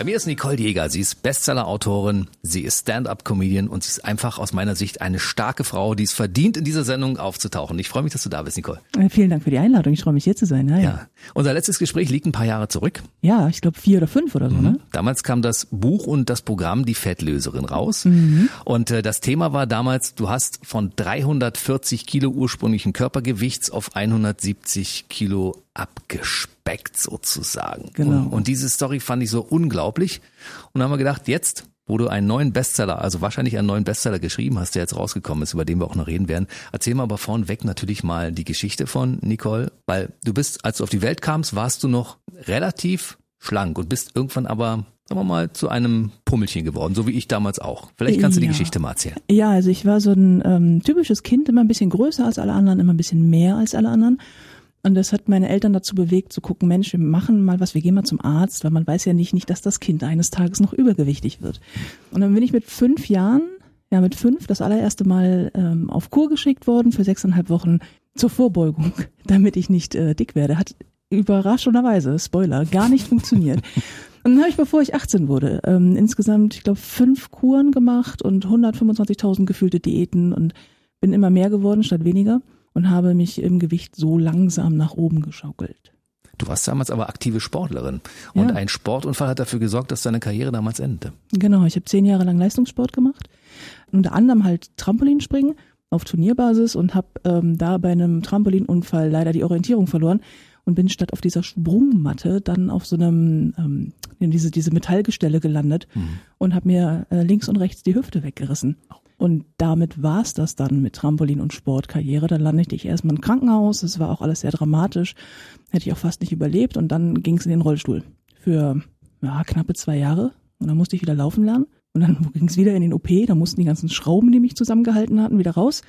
Bei mir ist Nicole Jäger. Sie ist Bestseller-Autorin, sie ist Stand-up-Comedian und sie ist einfach aus meiner Sicht eine starke Frau, die es verdient, in dieser Sendung aufzutauchen. Ich freue mich, dass du da bist, Nicole. Äh, Vielen Dank für die Einladung. Ich freue mich hier zu sein. Hi. Ja. Unser letztes Gespräch liegt ein paar Jahre zurück. Ja, ich glaube vier oder fünf oder so, ne? Damals kam das Buch und das Programm Die Fettlöserin raus. Und äh, das Thema war damals, du hast von 340 Kilo ursprünglichen Körpergewichts auf 170 Kilo abgespeckt sozusagen. Genau. Und, und diese Story fand ich so unglaublich. Und dann haben wir gedacht, jetzt, wo du einen neuen Bestseller, also wahrscheinlich einen neuen Bestseller geschrieben hast, der jetzt rausgekommen ist, über den wir auch noch reden werden, erzähl mal aber vorneweg natürlich mal die Geschichte von Nicole, weil du bist, als du auf die Welt kamst, warst du noch relativ schlank und bist irgendwann aber, sagen wir mal, zu einem Pummelchen geworden, so wie ich damals auch. Vielleicht kannst du die Ja. Geschichte mal erzählen. Ja, also ich war so ein ähm, typisches Kind, immer ein bisschen größer als alle anderen, immer ein bisschen mehr als alle anderen. Und das hat meine Eltern dazu bewegt, zu gucken, Mensch, wir machen mal was, wir gehen mal zum Arzt, weil man weiß ja nicht, nicht, dass das Kind eines Tages noch übergewichtig wird. Und dann bin ich mit fünf Jahren, ja mit fünf, das allererste Mal ähm, auf Kur geschickt worden für sechseinhalb Wochen zur Vorbeugung, damit ich nicht äh, dick werde. Hat überraschenderweise, Spoiler, gar nicht funktioniert. Und dann habe ich, bevor ich 18 wurde, ähm, insgesamt, ich glaube, fünf Kuren gemacht und 125.000 gefühlte Diäten und bin immer mehr geworden statt weniger und habe mich im Gewicht so langsam nach oben geschaukelt. Du warst damals aber aktive Sportlerin und Ja. ein Sportunfall hat dafür gesorgt, dass deine Karriere damals endete. Genau, ich habe zehn Jahre lang Leistungssport gemacht, unter anderem halt Trampolinspringen auf Turnierbasis und habe ähm, da bei einem Trampolinunfall leider die Orientierung verloren und bin statt auf dieser Sprungmatte dann auf so einem ähm, in diese diese Metallgestelle gelandet und habe mir äh, links und rechts die Hüfte weggerissen. Und damit war's das dann mit Trampolin und Sportkarriere. Dann landete ich erstmal im Krankenhaus. Das war auch alles sehr dramatisch. Hätte ich auch fast nicht überlebt. Und dann ging's in den Rollstuhl für ja, knappe zwei Jahre. Und dann musste ich wieder laufen lernen. Und dann ging's wieder in den OP. Da mussten die ganzen Schrauben, die mich zusammengehalten hatten, wieder raus.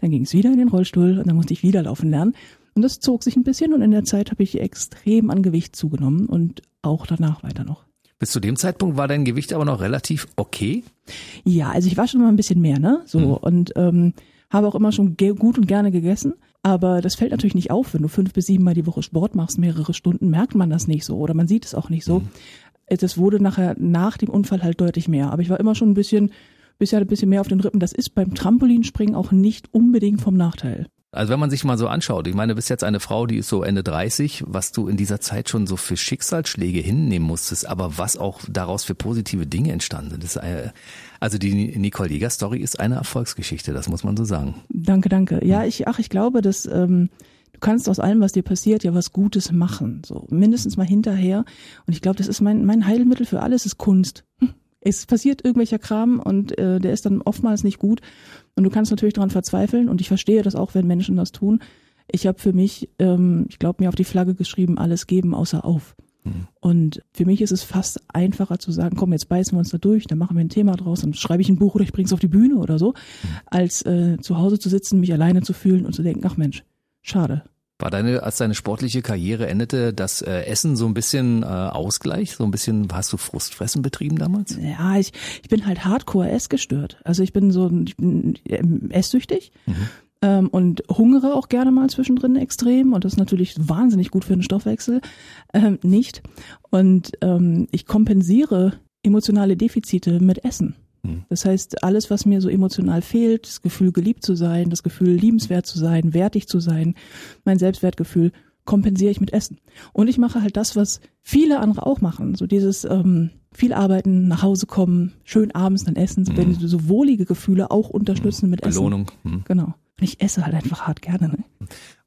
Dann ging's wieder in den Rollstuhl und dann musste ich wieder laufen lernen. Und das zog sich ein bisschen und in der Zeit habe ich extrem an Gewicht zugenommen und auch danach weiter noch. Bis zu dem Zeitpunkt war dein Gewicht aber noch relativ okay. Ja, also ich war schon mal ein bisschen mehr, ne? So und ähm, habe auch immer schon gut und gerne gegessen. Aber das fällt natürlich nicht auf, wenn du fünf bis sieben Mal die Woche Sport machst, mehrere Stunden, merkt man das nicht so oder man sieht es auch nicht so. Äh, Das wurde nachher nach dem Unfall halt deutlich mehr. Aber ich war immer schon ein bisschen, bisher ein bisschen mehr auf den Rippen. Das ist beim Trampolinspringen auch nicht unbedingt vom Nachteil. Also wenn man sich mal so anschaut, ich meine, du bist jetzt eine Frau, die ist so Ende 30, was du in dieser Zeit schon so für Schicksalsschläge hinnehmen musstest, aber was auch daraus für positive Dinge entstanden sind. Eine, also die Nicole Jäger Story ist eine Erfolgsgeschichte, das muss man so sagen. Danke, danke. Ja, ich, ach, ich glaube, dass ähm, du kannst aus allem, was dir passiert, ja was Gutes machen. So mindestens mal hinterher. Und ich glaube, das ist mein mein Heilmittel für alles ist Kunst. Hm. Es passiert irgendwelcher Kram und äh, der ist dann oftmals nicht gut. Und du kannst natürlich daran verzweifeln. Und ich verstehe das auch, wenn Menschen das tun. Ich habe für mich, ähm, ich glaube, mir auf die Flagge geschrieben, alles geben außer auf. Und für mich ist es fast einfacher zu sagen, komm, jetzt beißen wir uns da durch, dann machen wir ein Thema draus, dann schreibe ich ein Buch oder ich bring's auf die Bühne oder so, als äh, zu Hause zu sitzen, mich alleine zu fühlen und zu denken, ach Mensch, schade. War deine, als deine sportliche Karriere endete, das äh, Essen so ein bisschen äh, Ausgleich, so ein bisschen, hast du Frustfressen betrieben damals? Ja, ich, ich bin halt hardcore essgestört. Also ich bin so, ich bin ähm, esssüchtig ähm, und hungere auch gerne mal zwischendrin extrem und das ist natürlich wahnsinnig gut für den Stoffwechsel. Ähm, nicht. Und ähm, ich kompensiere emotionale Defizite mit Essen. Das heißt, alles, was mir so emotional fehlt, das Gefühl, geliebt zu sein, das Gefühl, liebenswert zu sein, wertig zu sein, mein Selbstwertgefühl, kompensiere ich mit Essen. Und ich mache halt das, was viele andere auch machen. So dieses ähm, viel arbeiten, nach Hause kommen, schön abends dann essen, so, wenn so wohlige Gefühle auch unterstützen mit Essen. Belohnung. Genau. Und ich esse halt einfach hart gerne. Ne?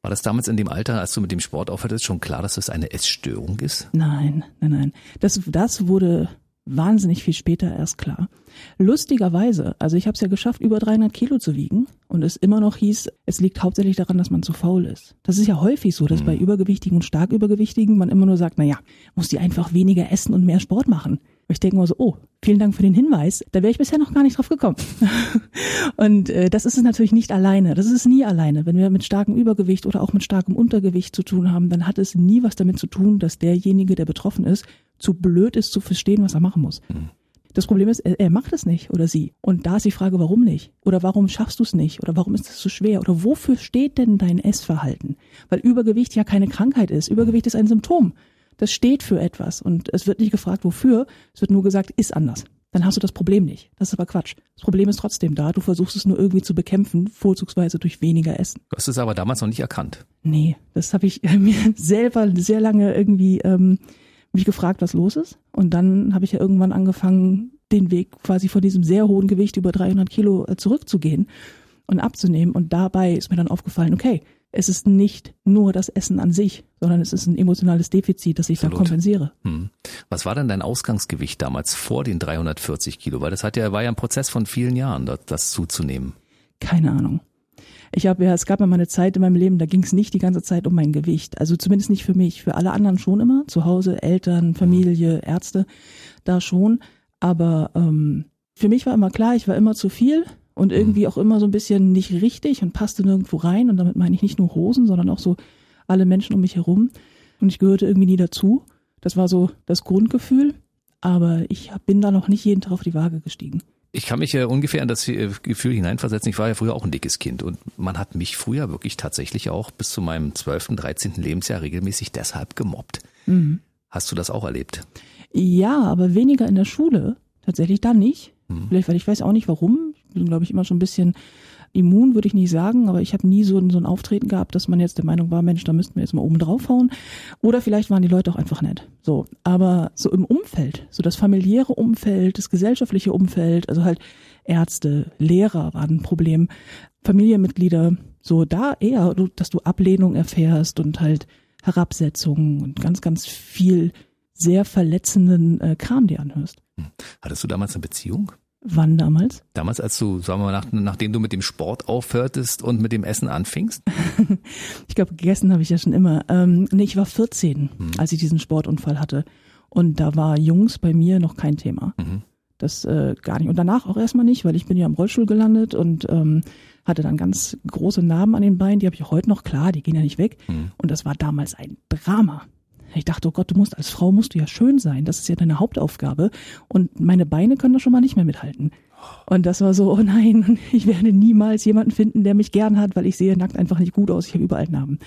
War das damals in dem Alter, als du mit dem Sport aufhörtest, schon klar, dass das eine Essstörung ist? Nein, nein, nein. Das, das wurde wahnsinnig viel später erst klar. Lustigerweise, also ich habe es ja geschafft, über 300 Kilo zu wiegen und es immer noch hieß, es liegt hauptsächlich daran, dass man zu faul ist. Das ist ja häufig so, dass bei Übergewichtigen und stark Übergewichtigen man immer nur sagt, na ja, muss die einfach weniger essen und mehr Sport machen. Und ich denke mal so, oh, vielen Dank für den Hinweis. Da wäre ich bisher noch gar nicht drauf gekommen. und äh, das ist es natürlich nicht alleine. Das ist es nie alleine. Wenn wir mit starkem Übergewicht oder auch mit starkem Untergewicht zu tun haben, dann hat es nie was damit zu tun, dass derjenige, der betroffen ist, zu blöd ist zu verstehen, was er machen muss. Das Problem ist, er, er macht es nicht oder sie. Und da ist die Frage, warum nicht? Oder warum schaffst du es nicht? Oder warum ist es so schwer? Oder wofür steht denn dein Essverhalten? Weil Übergewicht ja keine Krankheit ist. Übergewicht ist ein Symptom. Das steht für etwas. Und es wird nicht gefragt, wofür. Es wird nur gesagt, ist anders. Dann hast du das Problem nicht. Das ist aber Quatsch. Das Problem ist trotzdem da. Du versuchst es nur irgendwie zu bekämpfen, vorzugsweise durch weniger Essen. Du hast es aber damals noch nicht erkannt. Nee, das habe ich mir selber sehr lange irgendwie ähm, mich gefragt, was los ist. Und dann habe ich ja irgendwann angefangen, den Weg quasi von diesem sehr hohen Gewicht über 300 Kilo äh, zurückzugehen und abzunehmen. Und dabei ist mir dann aufgefallen, okay, es ist nicht nur das Essen an sich, sondern es ist ein emotionales Defizit, das ich Absolut. dann kompensiere. Hm. Was war denn dein Ausgangsgewicht damals vor den 340 Kilo? Weil das hat ja, war ja ein Prozess von vielen Jahren, das, das zuzunehmen. Keine Ahnung. Ich habe ja, es gab ja mal eine Zeit in meinem Leben, da ging es nicht die ganze Zeit um mein Gewicht. Also zumindest nicht für mich. Für alle anderen schon immer. Zu Hause, Eltern, Familie, Ärzte, da schon. Aber ähm, für mich war immer klar, ich war immer zu viel und irgendwie auch immer so ein bisschen nicht richtig und passte nirgendwo rein. Und damit meine ich nicht nur Hosen, sondern auch so alle Menschen um mich herum. Und ich gehörte irgendwie nie dazu. Das war so das Grundgefühl. Aber ich bin da noch nicht jeden Tag auf die Waage gestiegen. Ich kann mich ja ungefähr in das äh, Gefühl hineinversetzen. Ich war ja früher auch ein dickes Kind und man hat mich früher wirklich tatsächlich auch bis zu meinem 12., 13. Lebensjahr regelmäßig deshalb gemobbt. Hast du das auch erlebt? Ja, aber weniger in der Schule. Tatsächlich dann nicht. Vielleicht, weil ich weiß auch nicht warum. Bin, glaube ich, immer schon ein bisschen immun, würde ich nicht sagen, aber ich habe nie so so ein Auftreten gehabt, dass man jetzt der Meinung war, Mensch, da müssten wir jetzt mal oben draufhauen. Oder vielleicht waren die Leute auch einfach nett. So, aber so im Umfeld, so das familiäre Umfeld, das gesellschaftliche Umfeld, also halt Ärzte, Lehrer waren ein Problem, Familienmitglieder, so da eher, dass du Ablehnung erfährst und halt Herabsetzungen und ganz, ganz viel sehr verletzenden äh, Kram dir anhörst. Hattest du damals eine Beziehung? Wann damals? Damals, als du, sagen wir mal, nach, nachdem du mit dem Sport aufhörtest und mit dem Essen anfingst? Ich glaube, gegessen habe ich ja schon immer. Ähm, nee, ich war 14, als ich diesen Sportunfall hatte. Und da war Jungs bei mir noch kein Thema. Das äh, gar nicht. Und danach auch erstmal nicht, weil ich bin ja im Rollstuhl gelandet und ähm, hatte dann ganz große Narben an den Beinen. Die habe ich heute noch, klar, die gehen ja nicht weg. Und das war damals ein Drama. Ich dachte, oh Gott, du musst als Frau musst du ja schön sein. Das ist ja deine Hauptaufgabe. Und meine Beine können da schon mal nicht mehr mithalten. Und das war so, oh nein, ich werde niemals jemanden finden, der mich gern hat, weil ich sehe nackt einfach nicht gut aus. Ich habe überall Narben.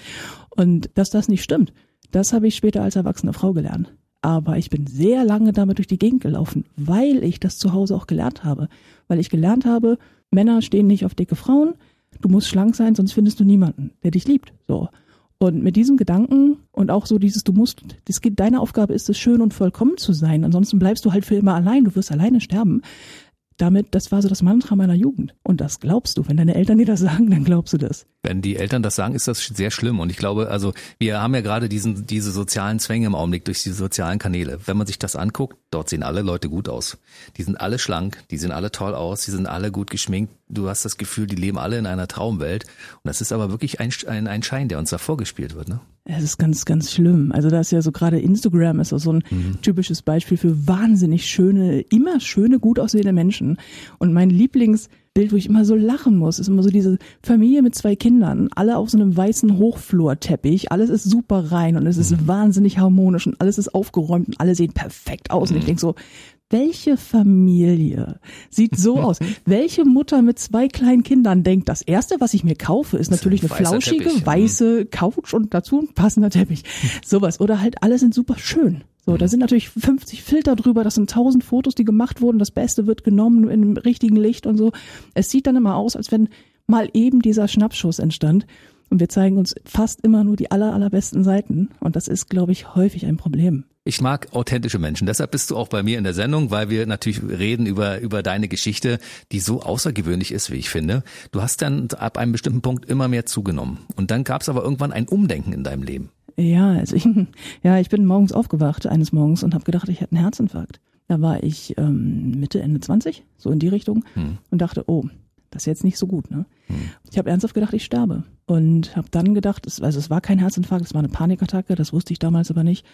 Und dass das nicht stimmt, das habe ich später als erwachsene Frau gelernt. Aber ich bin sehr lange damit durch die Gegend gelaufen, weil ich das zu Hause auch gelernt habe. Weil ich gelernt habe, Männer stehen nicht auf dicke Frauen, du musst schlank sein, sonst findest du niemanden, der dich liebt. So. Und mit diesem Gedanken und auch so dieses, du musst, das geht, deine Aufgabe ist es, schön und vollkommen zu sein. Ansonsten bleibst du halt für immer allein, du wirst alleine sterben. Damit, das war so das Mantra meiner Jugend. Und das glaubst du. Wenn deine Eltern dir das sagen, dann glaubst du das. Wenn die Eltern das sagen, ist das sehr schlimm. Und ich glaube, also wir haben ja gerade diesen, diese sozialen Zwänge im Augenblick durch die sozialen Kanäle. Wenn man sich das anguckt, dort sehen alle Leute gut aus. Die sind alle schlank, die sehen alle toll aus, die sind alle gut geschminkt. Du hast das Gefühl, die leben alle in einer Traumwelt. Und das ist aber wirklich ein, ein, ein Schein, der uns da vorgespielt wird. Ne? Es ist ganz, ganz schlimm. Also da ist ja so gerade Instagram ist so ein typisches Beispiel für wahnsinnig schöne, immer schöne, gut aussehende Menschen. Und mein Lieblingsbild, wo ich immer so lachen muss, ist immer so diese Familie mit zwei Kindern, alle auf so einem weißen Hochflorteppich. Alles ist super rein und es ist wahnsinnig harmonisch und alles ist aufgeräumt und alle sehen perfekt aus. Und ich denk so, welche Familie sieht so aus? Welche Mutter mit zwei kleinen Kindern denkt, das erste, was ich mir kaufe, ist natürlich eine weißer flauschige, Teppich. weiße Couch und dazu ein passender Teppich. Sowas. Oder halt alle sind super schön. So, da sind natürlich 50 Filter drüber, das sind 1000 Fotos, die gemacht wurden, das Beste wird genommen dem richtigen Licht und so. Es sieht dann immer aus, als wenn mal eben dieser Schnappschuss entstand. Und wir zeigen uns fast immer nur die aller, allerbesten Seiten. Und das ist, glaube ich, häufig ein Problem. Ich mag authentische Menschen. Deshalb bist du auch bei mir in der Sendung, weil wir natürlich reden über, über deine Geschichte, die so außergewöhnlich ist, wie ich finde. Du hast dann ab einem bestimmten Punkt immer mehr zugenommen. Und dann gab es aber irgendwann ein Umdenken in deinem Leben. Ja, also ich, ja, ich bin morgens aufgewacht, eines Morgens, und habe gedacht, ich hätte einen Herzinfarkt. Da war ich ähm, Mitte, Ende 20, so in die Richtung, und dachte, oh, das ist jetzt nicht so gut. Ne? Ich habe ernsthaft gedacht, ich sterbe. Und habe dann gedacht, es, also es war kein Herzinfarkt, es war eine Panikattacke, das wusste ich damals aber nicht.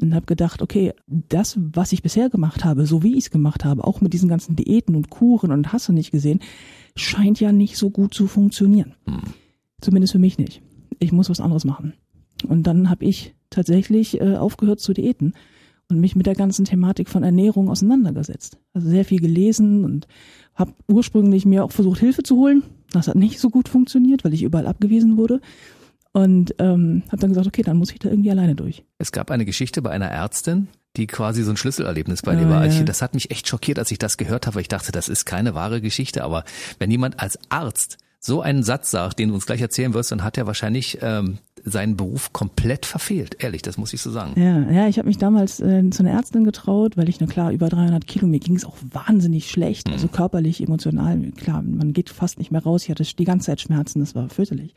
Und habe gedacht, okay, das, was ich bisher gemacht habe, so wie ich es gemacht habe, auch mit diesen ganzen Diäten und Kuren und hast du nicht gesehen, scheint ja nicht so gut zu funktionieren. Zumindest für mich nicht. Ich muss was anderes machen. Und dann habe ich tatsächlich äh, aufgehört zu diäten und mich mit der ganzen Thematik von Ernährung auseinandergesetzt. Also sehr viel gelesen und habe ursprünglich mir auch versucht, Hilfe zu holen. Das hat nicht so gut funktioniert, weil ich überall abgewiesen wurde. Und ähm, habe dann gesagt, okay, dann muss ich da irgendwie alleine durch. Es gab eine Geschichte bei einer Ärztin, die quasi so ein Schlüsselerlebnis bei Ah, dir war. ja. Ich, das hat mich echt schockiert, als ich das gehört habe. Ich dachte, das ist keine wahre Geschichte. Aber wenn jemand als Arzt so einen Satz sagt, den du uns gleich erzählen wirst, dann hat er wahrscheinlich ähm, seinen Beruf komplett verfehlt. Ehrlich, das muss ich so sagen. Ja, ja, ich habe mich damals äh, zu einer Ärztin getraut, weil ich, na klar, über 300 Kilo, mir ging es auch wahnsinnig schlecht, also körperlich, emotional, klar, man geht fast nicht mehr raus, ich hatte die ganze Zeit Schmerzen, das war fürchterlich.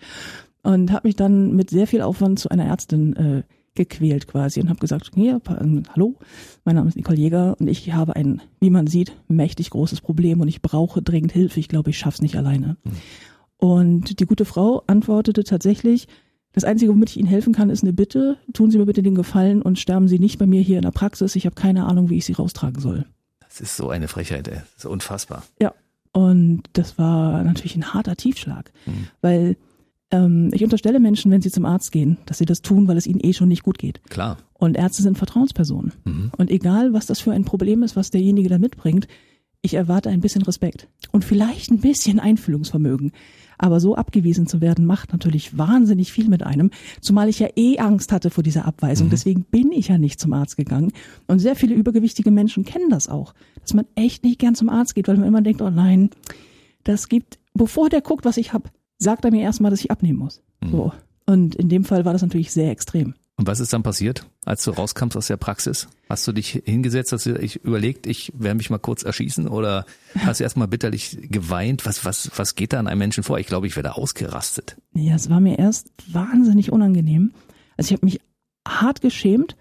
Und habe mich dann mit sehr viel Aufwand zu einer Ärztin äh, gequält quasi und habe gesagt, hier, ähm, hallo, mein Name ist Nicole Jäger und ich habe ein, wie man sieht, mächtig großes Problem und ich brauche dringend Hilfe, ich glaube, ich schaff's nicht alleine. Und die gute Frau antwortete tatsächlich, das Einzige, womit ich Ihnen helfen kann, ist eine Bitte. Tun Sie mir bitte den Gefallen und sterben Sie nicht bei mir hier in der Praxis. Ich habe keine Ahnung, wie ich Sie raustragen soll. Das ist so eine Frechheit, ey. Das ist unfassbar. Ja. Und das war natürlich ein harter Tiefschlag, weil ähm, ich unterstelle Menschen, wenn sie zum Arzt gehen, dass sie das tun, weil es ihnen eh schon nicht gut geht. Klar. Und Ärzte sind Vertrauenspersonen. Und egal, was das für ein Problem ist, was derjenige da mitbringt, ich erwarte ein bisschen Respekt und vielleicht ein bisschen Einfühlungsvermögen. Aber so abgewiesen zu werden, macht natürlich wahnsinnig viel mit einem, zumal ich ja eh Angst hatte vor dieser Abweisung. Deswegen bin ich ja nicht zum Arzt gegangen. Und sehr viele übergewichtige Menschen kennen das auch, dass man echt nicht gern zum Arzt geht, weil man immer denkt, oh nein, das gibt, bevor der guckt, was ich hab, sagt er mir erstmal, dass ich abnehmen muss. So. Und in dem Fall war das natürlich sehr extrem. Und was ist dann passiert, als du rauskommst aus der Praxis? Hast du dich hingesetzt, hast du dich überlegt, ich werde mich mal kurz erschießen oder hast du erstmal bitterlich geweint? Was, was, was geht da an einem Menschen vor? Ich glaube, ich werde ausgerastet. Ja, es war mir erst wahnsinnig unangenehm. Also ich habe mich hart geschämt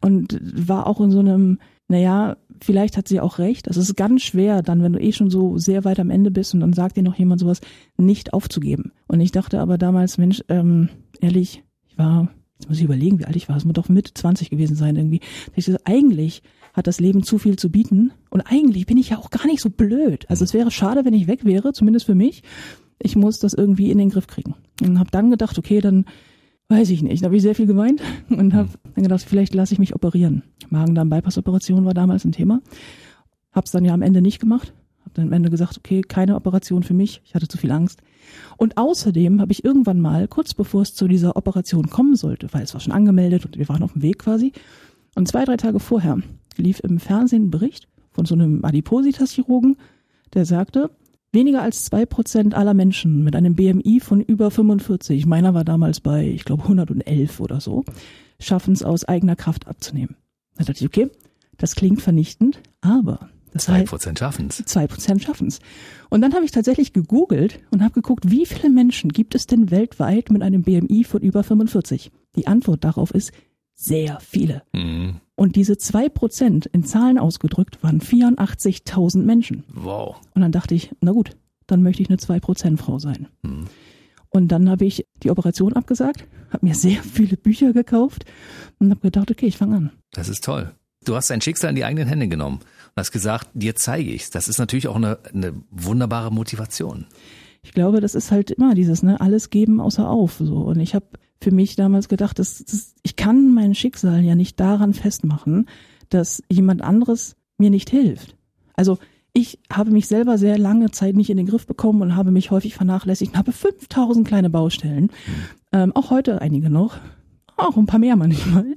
und war auch in so einem, naja, vielleicht hat sie auch recht. Es ist ganz schwer, dann, wenn du eh schon so sehr weit am Ende bist und dann sagt dir noch jemand sowas, nicht aufzugeben. Und ich dachte aber damals, Mensch, ähm, ehrlich, ich war, jetzt muss ich überlegen, wie alt ich war, es muss doch Mitte 20 gewesen sein irgendwie. Ich so, eigentlich hat das Leben zu viel zu bieten und eigentlich bin ich ja auch gar nicht so blöd. Also es wäre schade, wenn ich weg wäre, zumindest für mich. Ich muss das irgendwie in den Griff kriegen. Und habe dann gedacht, okay, dann weiß ich nicht. Da habe ich sehr viel geweint und habe dann gedacht, vielleicht lasse ich mich operieren. Magen-Darm-Bypass-Operation war damals ein Thema. Hab's dann ja am Ende nicht gemacht. Hab dann am Ende gesagt, okay, keine Operation für mich. Ich hatte zu viel Angst. Und außerdem habe ich irgendwann mal, kurz bevor es zu dieser Operation kommen sollte, weil es war schon angemeldet und wir waren auf dem Weg quasi, und zwei, drei Tage vorher lief im Fernsehen ein Bericht von so einem Adipositas-Chirurgen, der sagte, weniger als zwei Prozent aller Menschen mit einem BMI von über 45, meiner war damals bei, ich glaube, 111 oder so, schaffen es aus eigener Kraft abzunehmen. Da dachte ich, okay, das klingt vernichtend, aber Zwei Prozent schaffen's. zwei Prozent schaffen's. Und dann habe ich tatsächlich gegoogelt und habe geguckt, wie viele Menschen gibt es denn weltweit mit einem BMI von über 45? Die Antwort darauf ist sehr viele. Mhm. Und diese zwei Prozent in Zahlen ausgedrückt waren 84.000 Menschen. Wow. Und dann dachte ich, na gut, dann möchte ich eine zwei Prozent Frau sein. Und dann habe ich die Operation abgesagt, habe mir sehr viele Bücher gekauft und habe gedacht, okay, ich fange an. Das ist toll. Du hast dein Schicksal in die eigenen Hände genommen und hast gesagt, dir zeige ich's. Das ist natürlich auch eine, eine wunderbare Motivation. Ich glaube, das ist halt immer dieses, ne, alles geben außer auf. So. Und ich habe für mich damals gedacht, das, das, ich kann mein Schicksal ja nicht daran festmachen, dass jemand anderes mir nicht hilft. Also ich habe mich selber sehr lange Zeit nicht in den Griff bekommen und habe mich häufig vernachlässigt und habe 5000 kleine Baustellen. Ähm, auch heute einige noch. Auch ein paar mehr manchmal.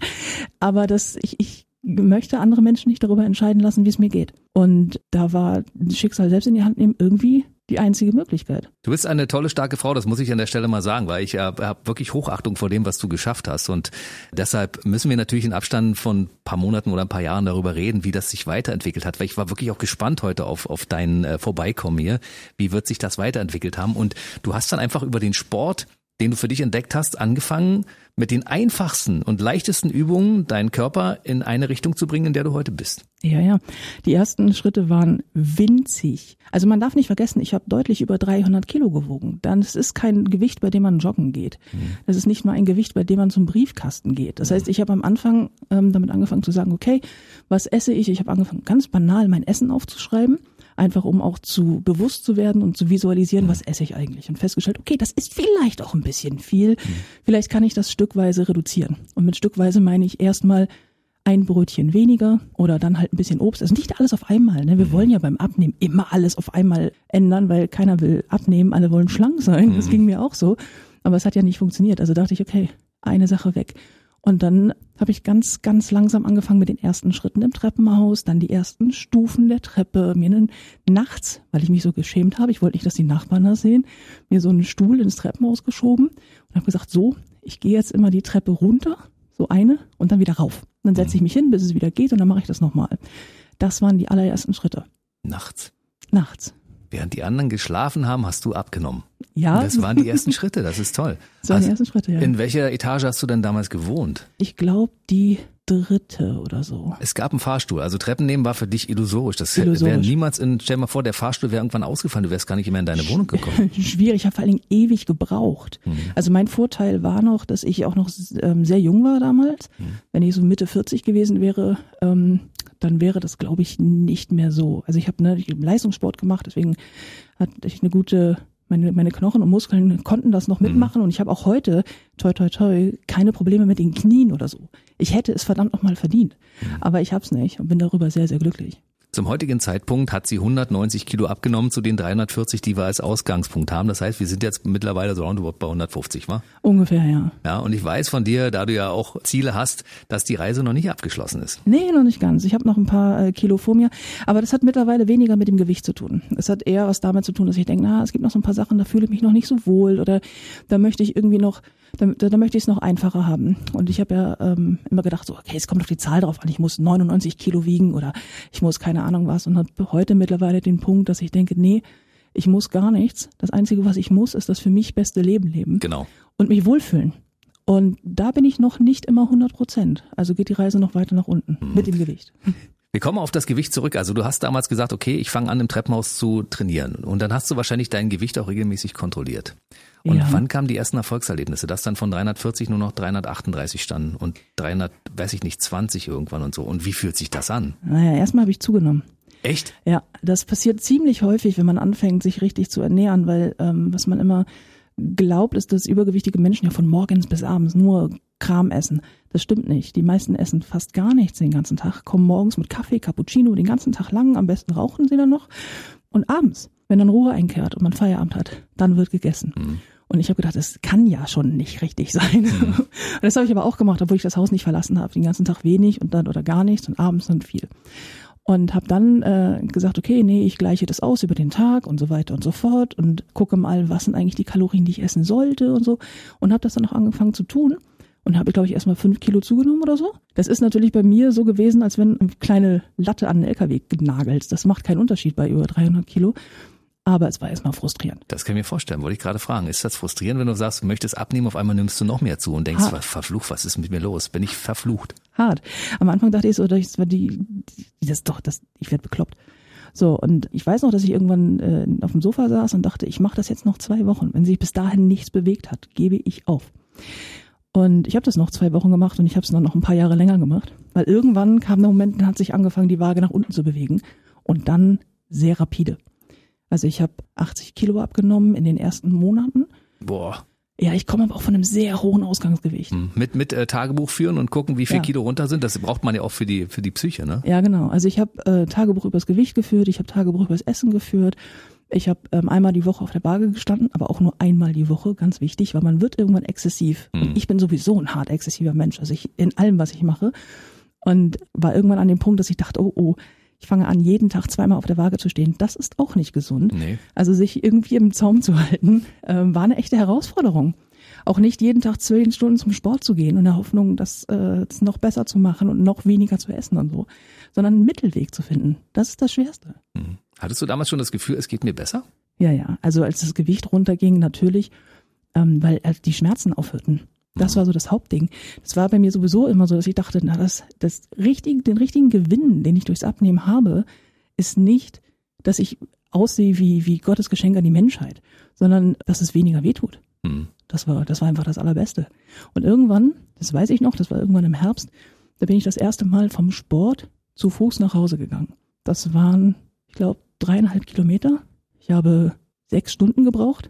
Aber das, ich, ich möchte andere Menschen nicht darüber entscheiden lassen, wie es mir geht. Und da war das Schicksal selbst in die Hand nehmen irgendwie die einzige Möglichkeit. Du bist eine tolle, starke Frau, das muss ich an der Stelle mal sagen, weil ich äh, habe wirklich Hochachtung vor dem, was du geschafft hast. Und deshalb müssen wir natürlich in Abstand von ein paar Monaten oder ein paar Jahren darüber reden, wie das sich weiterentwickelt hat. Weil ich war wirklich auch gespannt heute auf, auf dein äh, Vorbeikommen hier. Wie wird sich das weiterentwickelt haben? Und du hast dann einfach über den Sport, den du für dich entdeckt hast, angefangen, mit den einfachsten und leichtesten Übungen deinen Körper in eine Richtung zu bringen, in der du heute bist. Ja, ja. Die ersten Schritte waren winzig. Also man darf nicht vergessen, ich habe deutlich über 300 Kilo gewogen. Das ist kein Gewicht, bei dem man joggen geht. Das ist nicht mal ein Gewicht, bei dem man zum Briefkasten geht. Das heißt, ich habe am Anfang ähm, damit angefangen zu sagen, okay, was esse ich? Ich habe angefangen, ganz banal mein Essen aufzuschreiben. Einfach um auch zu bewusst zu werden und zu visualisieren, was esse ich eigentlich. Und festgestellt, okay, das ist vielleicht auch ein bisschen viel. Vielleicht kann ich das stückweise reduzieren. Und mit stückweise meine ich erstmal ein Brötchen weniger oder dann halt ein bisschen Obst. Also nicht alles auf einmal. Ne? Wir wollen ja beim Abnehmen immer alles auf einmal ändern, weil keiner will abnehmen, alle wollen schlank sein. Das ging mir auch so. Aber es hat ja nicht funktioniert. Also dachte ich, okay, eine Sache weg. Und dann habe ich ganz, ganz langsam angefangen mit den ersten Schritten im Treppenhaus, dann die ersten Stufen der Treppe, mir einen, nachts, weil ich mich so geschämt habe, ich wollte nicht, dass die Nachbarn das sehen, mir so einen Stuhl ins Treppenhaus geschoben und habe gesagt, so, ich gehe jetzt immer die Treppe runter, so eine, und dann wieder rauf. Und dann setze ich mich hin, bis es wieder geht und dann mache ich das nochmal. Das waren die allerersten Schritte. Nachts. Nachts. Während die anderen geschlafen haben, hast du abgenommen. Ja. Das waren die ersten Schritte, das ist toll. Das waren die ersten Schritte, ja. In welcher Etage hast du denn damals gewohnt? Ich glaube, die dritte oder so. Es gab einen Fahrstuhl, also Treppen nehmen war für dich illusorisch. Das wäre niemals in, stell mal vor, der Fahrstuhl wäre irgendwann ausgefallen, du wärst gar nicht mehr in deine Wohnung gekommen. Schwierig, ich habe vor allen Dingen ewig gebraucht. Also mein Vorteil war noch, dass ich auch noch ähm, sehr jung war damals. Wenn ich so Mitte 40 gewesen wäre, ähm, dann wäre das, glaube ich, nicht mehr so. Also ich habe ne, ich hab Leistungssport gemacht, deswegen hatte ich eine gute, meine, meine Knochen und Muskeln konnten das noch mitmachen und ich habe auch heute, toi toi toi, keine Probleme mit den Knien oder so. Ich hätte es verdammt noch mal verdient, aber ich habe es nicht und bin darüber sehr, sehr glücklich. Zum heutigen Zeitpunkt hat sie 190 Kilo abgenommen zu den 340, die wir als Ausgangspunkt haben. Das heißt, wir sind jetzt mittlerweile so roundabout bei 150, wa? Ungefähr, ja. Ja, und ich weiß von dir, da du ja auch Ziele hast, dass die Reise noch nicht abgeschlossen ist. Nee, noch nicht ganz. Ich habe noch ein paar äh, Kilo vor mir. Aber das hat mittlerweile weniger mit dem Gewicht zu tun. Es hat eher was damit zu tun, dass ich denke, na, es gibt noch so ein paar Sachen, da fühle ich mich noch nicht so wohl oder da möchte ich irgendwie noch, da, da, da möchte ich es noch einfacher haben. Und ich habe ja ähm, immer gedacht, so, okay, es kommt auf die Zahl drauf an, ich muss 99 Kilo wiegen oder ich muss keine Ahnung was. Und habe heute mittlerweile den Punkt, dass ich denke, nee, ich muss gar nichts. Das Einzige, was ich muss, ist das für mich beste Leben leben Genau. und mich wohlfühlen. Und da bin ich noch nicht immer 100 Prozent. Also geht die Reise noch weiter nach unten mit dem Gewicht. Wir kommen auf das Gewicht zurück. Also du hast damals gesagt, okay, ich fange an im Treppenhaus zu trainieren. Und dann hast du wahrscheinlich dein Gewicht auch regelmäßig kontrolliert. Und Ja. wann kamen die ersten Erfolgserlebnisse, dass dann von 340 nur noch 338 standen und 300, weiß ich nicht, 20 irgendwann und so. Und wie fühlt sich das an? Naja, erstmal habe ich zugenommen. Echt? Ja, das passiert ziemlich häufig, wenn man anfängt, sich richtig zu ernähren, weil ähm, was man immer glaubt, ist, dass übergewichtige Menschen ja von morgens bis abends nur Kram essen. Das stimmt nicht. Die meisten essen fast gar nichts den ganzen Tag, kommen morgens mit Kaffee, Cappuccino den ganzen Tag lang, am besten rauchen sie dann noch. Und abends, wenn dann Ruhe einkehrt und man Feierabend hat, dann wird gegessen. Und ich habe gedacht, das kann ja schon nicht richtig sein. Und das habe ich aber auch gemacht, obwohl ich das Haus nicht verlassen habe. Den ganzen Tag wenig und dann oder gar nichts und abends dann viel und habe dann äh, gesagt, okay, nee, ich gleiche das aus über den Tag und so weiter und so fort und gucke mal, was sind eigentlich die Kalorien, die ich essen sollte und so und habe das dann auch angefangen zu tun und habe, glaube ich, erstmal fünf Kilo zugenommen oder so. Das ist natürlich bei mir so gewesen, als wenn eine kleine Latte an den LKW genagelt. Das macht keinen Unterschied bei über 300 Kilo, aber es war erstmal frustrierend. Das kann ich mir vorstellen, wollte ich gerade fragen. Ist das frustrierend, wenn du sagst, du möchtest abnehmen, auf einmal nimmst du noch mehr zu und denkst, Ha. verflucht, was ist mit mir los? Bin ich verflucht? hart. Am Anfang dachte ich so, das war die, die das doch, das, ich werde bekloppt. So, und ich weiß noch, dass ich irgendwann äh, auf dem Sofa saß und dachte, ich mache das jetzt noch zwei Wochen. Wenn sich bis dahin nichts bewegt hat, gebe ich auf. Und ich habe das noch zwei Wochen gemacht und ich habe es dann noch ein paar Jahre länger gemacht, weil irgendwann kam der Moment, dann hat sich angefangen, die Waage nach unten zu bewegen und dann sehr rapide. Also ich habe 80 Kilo abgenommen in den ersten Monaten. Boah. Ja, ich komme aber auch von einem sehr hohen Ausgangsgewicht. Hm. Mit, mit äh, Tagebuch führen und gucken, wie viel Ja. Kilo runter sind. Das braucht man ja auch für die, für die Psyche, ne? Ja, genau. Also ich habe äh, Tagebuch übers Gewicht geführt, ich habe Tagebuch übers Essen geführt. Ich habe ähm, einmal die Woche auf der Waage gestanden, aber auch nur einmal die Woche, ganz wichtig, weil man wird irgendwann exzessiv. Und ich bin sowieso ein hart exzessiver Mensch, also ich in allem, was ich mache. Und war irgendwann an dem Punkt, dass ich dachte, oh, oh, fange an, jeden Tag zweimal auf der Waage zu stehen. Das ist auch nicht gesund. Nee. Also sich irgendwie im Zaum zu halten, ähm, war eine echte Herausforderung. Auch nicht jeden Tag zwölf Stunden zum Sport zu gehen und der Hoffnung, das, äh, das noch besser zu machen und noch weniger zu essen und so, sondern einen Mittelweg zu finden. Das ist das Schwerste. Hm. Hattest du damals schon das Gefühl, es geht mir besser? Ja, ja. Also als das Gewicht runterging, natürlich, ähm, weil äh, die Schmerzen aufhörten. Das war so das Hauptding. Das war bei mir sowieso immer so, dass ich dachte, na, das, das richtige, den richtigen Gewinn, den ich durchs Abnehmen habe, ist nicht, dass ich aussehe wie, wie Gottes Geschenk an die Menschheit, sondern dass es weniger wehtut. Hm. Das war, das war einfach das Allerbeste. Und irgendwann, das weiß ich noch, das war irgendwann im Herbst, da bin ich das erste Mal vom Sport zu Fuß nach Hause gegangen. Das waren, ich glaube, dreieinhalb Kilometer. Ich habe sechs Stunden gebraucht.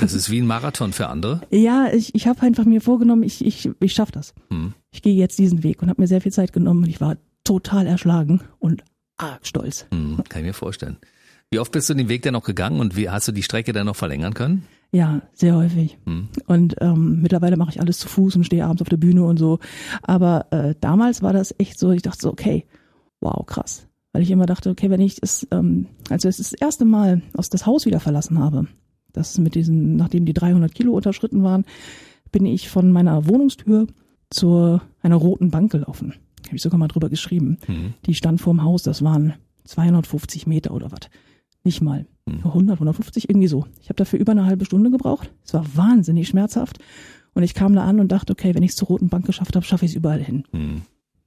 Das ist wie ein Marathon für andere. Ja, ich, ich habe einfach mir vorgenommen, ich, ich, ich schaffe das. Hm. ich gehe jetzt diesen Weg und habe mir sehr viel Zeit genommen und ich war total erschlagen und arg stolz. Hm, kann ich mir vorstellen. Wie oft bist du den Weg dann noch gegangen und wie hast du die Strecke dann noch verlängern können? Ja, sehr häufig. Hm. Und ähm, mittlerweile mache ich alles zu Fuß und stehe abends auf der Bühne und so. Aber äh, damals war das echt so, ich dachte so, okay, wow, krass. Weil ich immer dachte, okay, wenn ich es, ähm, also es das erste Mal aus das Haus wieder verlassen habe, das mit diesen, nachdem die 300 Kilo unterschritten waren, bin ich von meiner Wohnungstür zu einer roten Bank gelaufen. Habe ich sogar mal drüber geschrieben. Mhm. Die stand vorm Haus, das waren 250 Meter oder was. Nicht mal. Mhm. 100, 150, irgendwie so. Ich habe dafür über eine halbe Stunde gebraucht. Es war wahnsinnig schmerzhaft. Und ich kam da an und dachte, okay, wenn ich es zur roten Bank geschafft habe, schaffe ich es überall hin. Hm.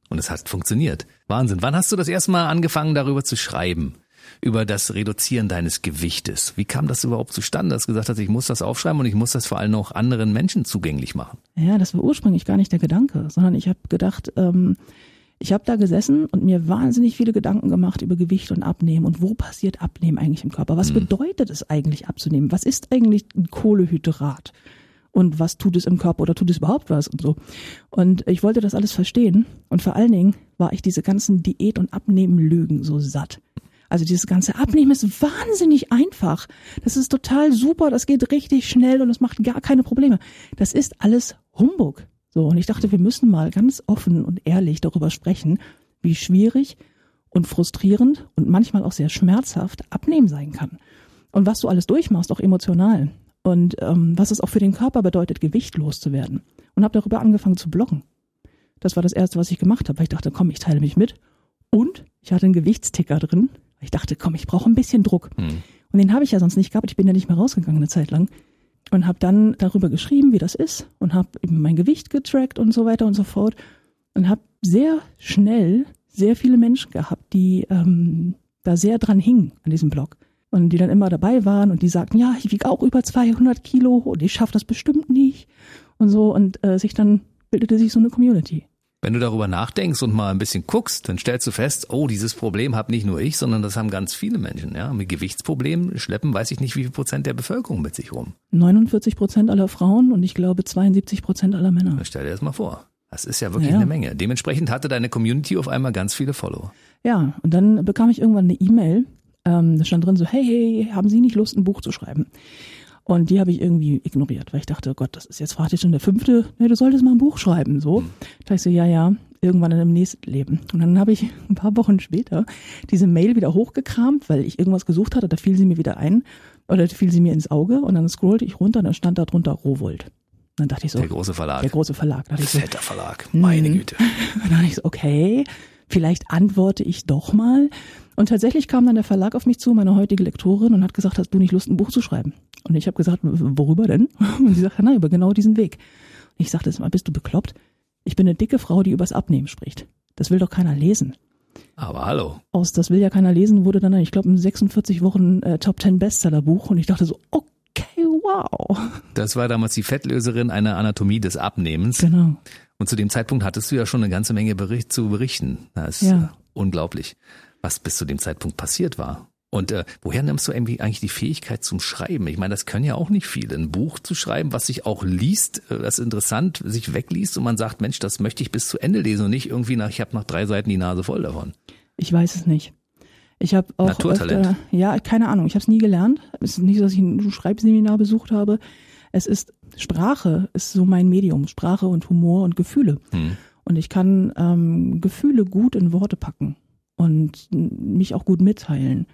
Und es hat funktioniert. Wahnsinn. Wann hast du das erste Mal angefangen, darüber zu schreiben? Über das Reduzieren deines Gewichtes. Wie kam das überhaupt zustande, dass du gesagt hast, ich muss das aufschreiben und ich muss das vor allem auch anderen Menschen zugänglich machen? Ja, das war ursprünglich gar nicht der Gedanke, sondern ich habe gedacht, ähm, ich habe da gesessen und mir wahnsinnig viele Gedanken gemacht über Gewicht und Abnehmen und wo passiert Abnehmen eigentlich im Körper? Was bedeutet es eigentlich abzunehmen? Was ist eigentlich ein Kohlehydrat? Und was tut es im Körper oder tut es überhaupt was und so? Und ich wollte das alles verstehen und vor allen Dingen war ich diese ganzen Diät- und Abnehmen-Lügen so satt. Also dieses ganze Abnehmen ist wahnsinnig einfach. Das ist total super, das geht richtig schnell und es macht gar keine Probleme. Das ist alles Humbug. So, und ich dachte, wir müssen mal ganz offen und ehrlich darüber sprechen, wie schwierig und frustrierend und manchmal auch sehr schmerzhaft Abnehmen sein kann. Und was du alles durchmachst, auch emotional. Und ähm, was es auch für den Körper bedeutet, Gewicht loszuwerden. Und habe darüber angefangen zu bloggen. Das war das Erste, was ich gemacht habe, ich dachte, komm, ich teile mich mit. Und ich hatte einen Gewichtsticker drin. Ich dachte, komm, ich brauche ein bisschen Druck. Hm. Und den habe ich ja sonst nicht gehabt. Ich bin ja nicht mehr rausgegangen eine Zeit lang. Und habe dann darüber geschrieben, wie das ist. Und habe eben mein Gewicht getrackt und so weiter und so fort. Und habe sehr schnell sehr viele Menschen gehabt, die ähm, da sehr dran hingen an diesem Blog. Und die dann immer dabei waren und die sagten, ja, ich wiege auch über 200 Kilo und ich schaffe das bestimmt nicht. Und so. Und äh, sich dann bildete sich so eine Community. Wenn du darüber nachdenkst und mal ein bisschen guckst, dann stellst du fest, oh, dieses Problem habe nicht nur ich, sondern das haben ganz viele Menschen. Ja, mit Gewichtsproblemen schleppen, weiß ich nicht, wie viel Prozent der Bevölkerung mit sich rum. 49 Prozent aller Frauen und ich glaube 72 Prozent aller Männer. Dann stell dir das mal vor. Das ist ja wirklich Ja. eine Menge. Dementsprechend hatte deine Community auf einmal ganz viele Follower. Ja, und dann bekam ich irgendwann eine E-Mail, ähm, da stand drin so, hey, hey, haben Sie nicht Lust, ein Buch zu schreiben? Und die habe ich irgendwie ignoriert, weil ich dachte, oh Gott, das ist jetzt jetzt schon der fünfte, nee, du solltest mal ein Buch schreiben, so. Da dachte ich so, ja, ja, irgendwann in einem nächsten Leben. Und dann habe ich ein paar Wochen später diese Mail wieder hochgekramt, weil ich irgendwas gesucht hatte, da fiel sie mir wieder ein, oder fiel sie mir ins Auge und dann scrollte ich runter und dann stand da drunter Rowold. Und dann dachte ich so, Der große Verlag. der große Verlag. Da ich so, Fetter Verlag. Meine Mhm. Güte. und dann dachte ich so, okay, vielleicht antworte ich doch mal. Und tatsächlich kam dann der Verlag auf mich zu, meine heutige Lektorin, und hat gesagt, hast du nicht Lust, ein Buch zu schreiben? Und ich habe gesagt, worüber denn? Und sie sagte, na, über genau diesen Weg. Und ich sagte, mal, bist du bekloppt? Ich bin eine dicke Frau, die übers Abnehmen spricht. Das will doch keiner lesen. Aber hallo. Aus Das will ja keiner lesen wurde dann, ich glaube, ein 46 Wochen äh, Top 10 Bestseller-Buch. Und ich dachte so, okay, wow. Das war damals die Fettlöserin einer Anatomie des Abnehmens. Genau. Und zu dem Zeitpunkt hattest du ja schon eine ganze Menge Bericht zu berichten. Das ist Ja. unglaublich, was bis zu dem Zeitpunkt passiert war. Und äh, woher nimmst du irgendwie eigentlich die Fähigkeit zum Schreiben? Ich meine, das können ja auch nicht viele. Ein Buch zu schreiben, was sich auch liest, äh, das interessant sich wegliest und man sagt, Mensch, das möchte ich bis zu Ende lesen und nicht irgendwie nach, ich habe nach drei Seiten die Nase voll davon. Ich weiß es nicht. Ich habe auch Naturtalent. öfter, ja, keine Ahnung. Ich habe es nie gelernt. Es ist nicht so, dass ich ein Schreibseminar besucht habe. Es ist Sprache ist so mein Medium. Sprache und Humor und Gefühle. Hm. Und ich kann ähm, Gefühle gut in Worte packen und mich auch gut mitteilen.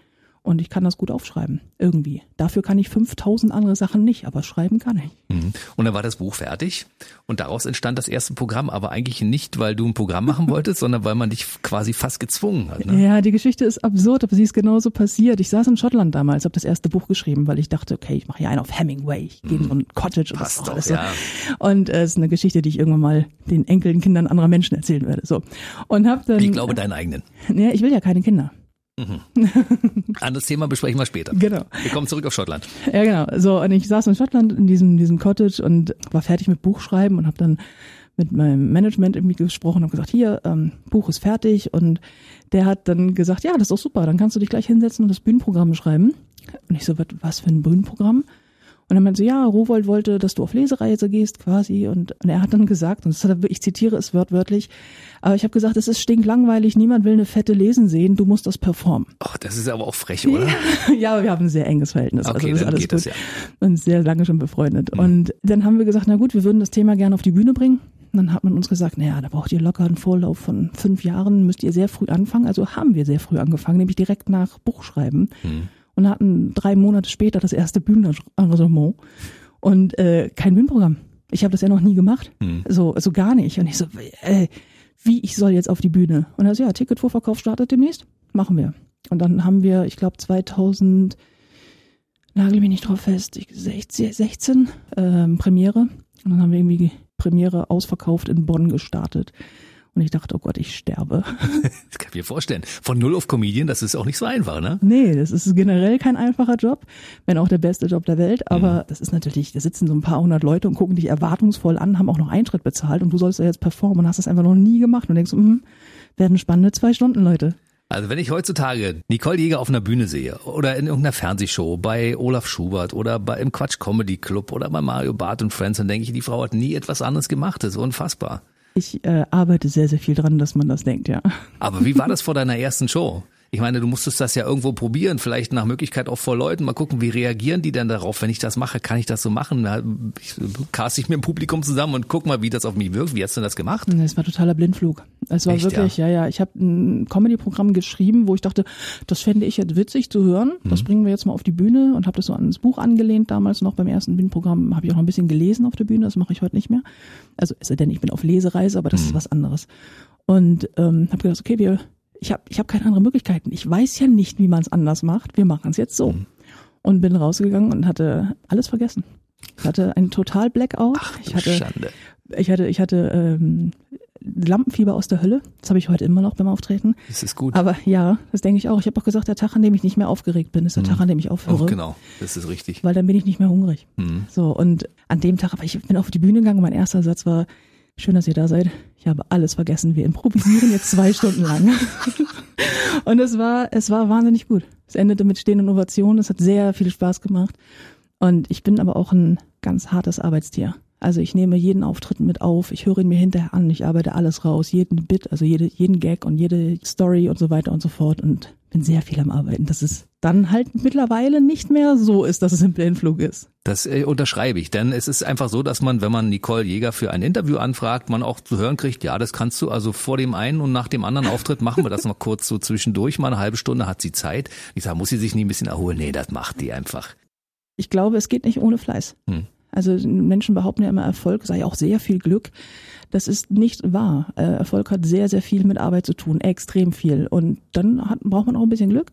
Und ich kann das gut aufschreiben, irgendwie. Dafür kann ich 5000 andere Sachen nicht, aber schreiben kann ich. Mhm. Und dann war das Buch fertig und daraus entstand das erste Programm, aber eigentlich nicht, weil du ein Programm machen wolltest, sondern weil man dich quasi fast gezwungen hat. Ne? Ja, die Geschichte ist absurd, aber sie ist genauso passiert. Ich saß in Schottland damals, habe das erste Buch geschrieben, weil ich dachte, okay, ich mache hier einen auf Hemingway, ich gehe in so ein Cottage und Passt das doch, so. ja. Und äh, es ist eine Geschichte, die ich irgendwann mal den Enkeln, Kindern anderer Menschen erzählen werde. So und habe dann. Ich glaube deinen eigenen. Ja, ich will ja keine Kinder. Anderes Thema besprechen wir später. Genau. Wir kommen zurück auf Schottland. Ja, genau. So, und ich saß in Schottland in diesem, diesem Cottage und war fertig mit Buchschreiben und habe dann mit meinem Management irgendwie gesprochen und gesagt, hier, ähm, Buch ist fertig. Und der hat dann gesagt, ja, das ist doch super, dann kannst du dich gleich hinsetzen und das Bühnenprogramm schreiben. Und ich so, was, was für ein Bühnenprogramm? Und dann meinte sie, ja, Rowold wollte, dass du auf Lesereise gehst quasi. Und, und er hat dann gesagt, und er, ich zitiere es wörtlich, aber ich habe gesagt, es ist stinklangweilig, niemand will eine fette Lesen sehen, du musst das performen. Ach, das ist aber auch frech, oder? ja, aber wir haben ein sehr enges Verhältnis. Okay, also das ist alles geht gut. das ja. Und sehr lange schon befreundet. Und dann haben wir gesagt, na gut, wir würden das Thema gerne auf die Bühne bringen. Und dann hat man uns gesagt, naja, da braucht ihr locker einen Vorlauf von fünf Jahren, müsst ihr sehr früh anfangen. Also haben wir sehr früh angefangen, nämlich direkt nach Buchschreiben. Und hatten drei Monate später das erste Bühnenarrangement und äh, kein Bühnenprogramm. Ich habe das ja noch nie gemacht, so so gar nicht. Und ich so, äh, wie ich soll jetzt auf die Bühne? Und er so, ja, Ticketvorverkauf startet demnächst, machen wir. Und dann haben wir, ich glaube 2000, nagel mich nicht drauf fest, ich- 16, 16 ähm, Premiere. Und dann haben wir irgendwie die Premiere ausverkauft in Bonn gestartet. Und ich dachte, oh Gott, ich sterbe. Das kann ich mir vorstellen. Von Null auf Comedian, das ist auch nicht so einfach, ne? Nee, das ist generell kein einfacher Job, wenn auch der beste Job der Welt. Aber das ist natürlich, da sitzen so ein paar hundert Leute und gucken dich erwartungsvoll an, haben auch noch Eintritt bezahlt und du sollst da jetzt performen und hast das einfach noch nie gemacht und denkst, hm, werden spannende zwei Stunden, Leute. Also wenn ich heutzutage Nicole Jäger auf einer Bühne sehe oder in irgendeiner Fernsehshow bei Olaf Schubert oder bei im Quatsch Comedy Club oder bei Mario Barth und Friends, dann denke ich, die Frau hat nie etwas anderes gemacht. Das ist unfassbar. Ich äh, arbeite sehr, sehr viel dran, dass man das denkt, ja. Aber wie war das vor deiner ersten Show? Ich meine, du musstest das ja irgendwo probieren, vielleicht nach Möglichkeit auch vor Leuten. Mal gucken, wie reagieren die denn darauf, wenn ich das mache? Kann ich das so machen? Ich cast ich mir im Publikum zusammen und guck mal, wie das auf mich wirkt. Wie hast du das gemacht? Es war totaler Blindflug. Es war Echt, wirklich, ja, ja. Ich habe ein Comedy-Programm geschrieben, wo ich dachte, das fände ich jetzt witzig zu hören. Das Mhm. bringen wir jetzt mal auf die Bühne und habe das so ans Buch angelehnt. Damals noch beim ersten Bühnenprogramm habe ich auch noch ein bisschen gelesen auf der Bühne. Das mache ich heute nicht mehr. Also es sei denn, ich bin auf Lesereise, aber das Mhm. ist was anderes. Und ähm, habe gedacht, okay, wir, ich habe ich hab keine andere Möglichkeiten. Ich weiß ja nicht, wie man es anders macht. Wir machen es jetzt so. Mhm. Und bin rausgegangen und hatte alles vergessen. Ich hatte einen total Blackout. ich Du hatte Schande. ich hatte, ich hatte ähm, Lampenfieber aus der Hölle. Das habe ich heute immer noch beim Auftreten. Das ist gut. Aber ja, das denke ich auch. Ich habe auch gesagt, der Tag, an dem ich nicht mehr aufgeregt bin, ist der Tag, an dem ich aufhöre. Oh, genau, das ist richtig. Weil dann bin ich nicht mehr hungrig. Mhm. So, und an dem Tag, aber ich bin auf die Bühne gegangen und mein erster Satz war, schön, dass ihr da seid. Ich habe alles vergessen. Wir improvisieren jetzt zwei Stunden lang. und es war, es war wahnsinnig gut. Es endete mit stehenden Ovationen. Es hat sehr viel Spaß gemacht. Und ich bin aber auch ein ganz hartes Arbeitstier. Also ich nehme jeden Auftritt mit auf, ich höre ihn mir hinterher an, ich arbeite alles raus, jeden Bit, also jede, jeden Gag und jede Story und so weiter und so fort und bin sehr viel am Arbeiten, dass es dann halt mittlerweile nicht mehr so ist, dass es im Blindflug ist. Das äh, unterschreibe ich, denn es ist einfach so, dass man, wenn man Nicole Jäger für ein Interview anfragt, man auch zu hören kriegt, ja, das kannst du also vor dem einen und nach dem anderen Auftritt machen wir das noch kurz so zwischendurch, mal eine halbe Stunde hat sie Zeit. Ich sage, muss sie sich nie ein bisschen erholen? Nee, das macht die einfach. Ich glaube, es geht nicht ohne Fleiß. Hm. Also Menschen behaupten ja immer, Erfolg sei auch sehr viel Glück. Das ist nicht wahr. Äh, Erfolg hat sehr, sehr viel mit Arbeit zu tun, extrem viel. Und dann hat, braucht man auch ein bisschen Glück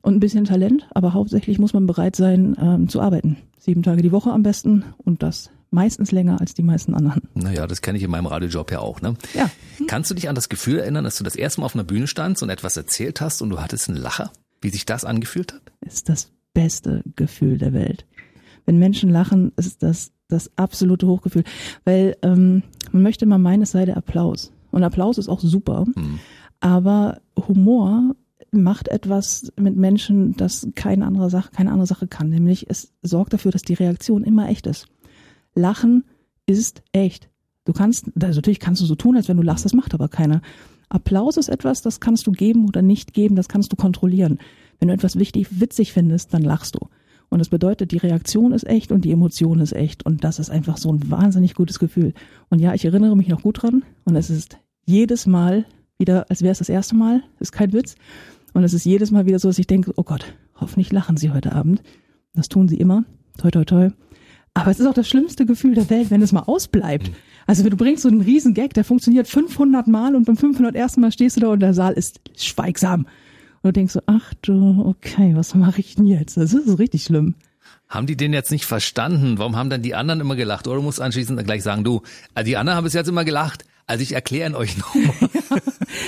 und ein bisschen Talent, aber hauptsächlich muss man bereit sein ähm, zu arbeiten. Sieben Tage die Woche am besten und das meistens länger als die meisten anderen. Naja, das kenne ich in meinem Radiojob ja auch, ne? Ja. Kannst du dich an das Gefühl erinnern, dass du das erste Mal auf einer Bühne standst und etwas erzählt hast und du hattest einen Lacher? Wie sich das angefühlt hat? ist das beste Gefühl der Welt. Wenn Menschen lachen, ist das das absolute Hochgefühl. Weil ähm, man möchte mal meinen, es sei der Applaus. Und Applaus ist auch super. Aber Humor macht etwas mit Menschen, das keine andere Sache, keine andere Sache kann. Nämlich es sorgt dafür, dass die Reaktion immer echt ist. Lachen ist echt. Du kannst, also natürlich kannst du so tun, als wenn du lachst, das macht aber keiner. Applaus ist etwas, das kannst du geben oder nicht geben, das kannst du kontrollieren. Wenn du etwas wichtig, witzig findest, dann lachst du. Und das bedeutet, die Reaktion ist echt und die Emotion ist echt. Und das ist einfach so ein wahnsinnig gutes Gefühl. Und ja, ich erinnere mich noch gut dran. Und es ist jedes Mal wieder, als wäre es das erste Mal. Ist kein Witz. Und es ist jedes Mal wieder so, dass ich denke, oh Gott, hoffentlich lachen sie heute Abend. Das tun sie immer. Toi, toi, toi. Aber es ist auch das schlimmste Gefühl der Welt, wenn es mal ausbleibt. Also du bringst so einen riesen Gag, der funktioniert 500 Mal und beim 501. Mal stehst du da und der Saal ist schweigsam. Und du denkst so, ach du, okay, was mache ich denn jetzt? Das ist richtig schlimm. Haben die den jetzt nicht verstanden? Warum haben dann die anderen immer gelacht? Oder du musst anschließend gleich sagen, du, also die anderen haben bis jetzt immer gelacht. Also ich erkläre euch nochmal.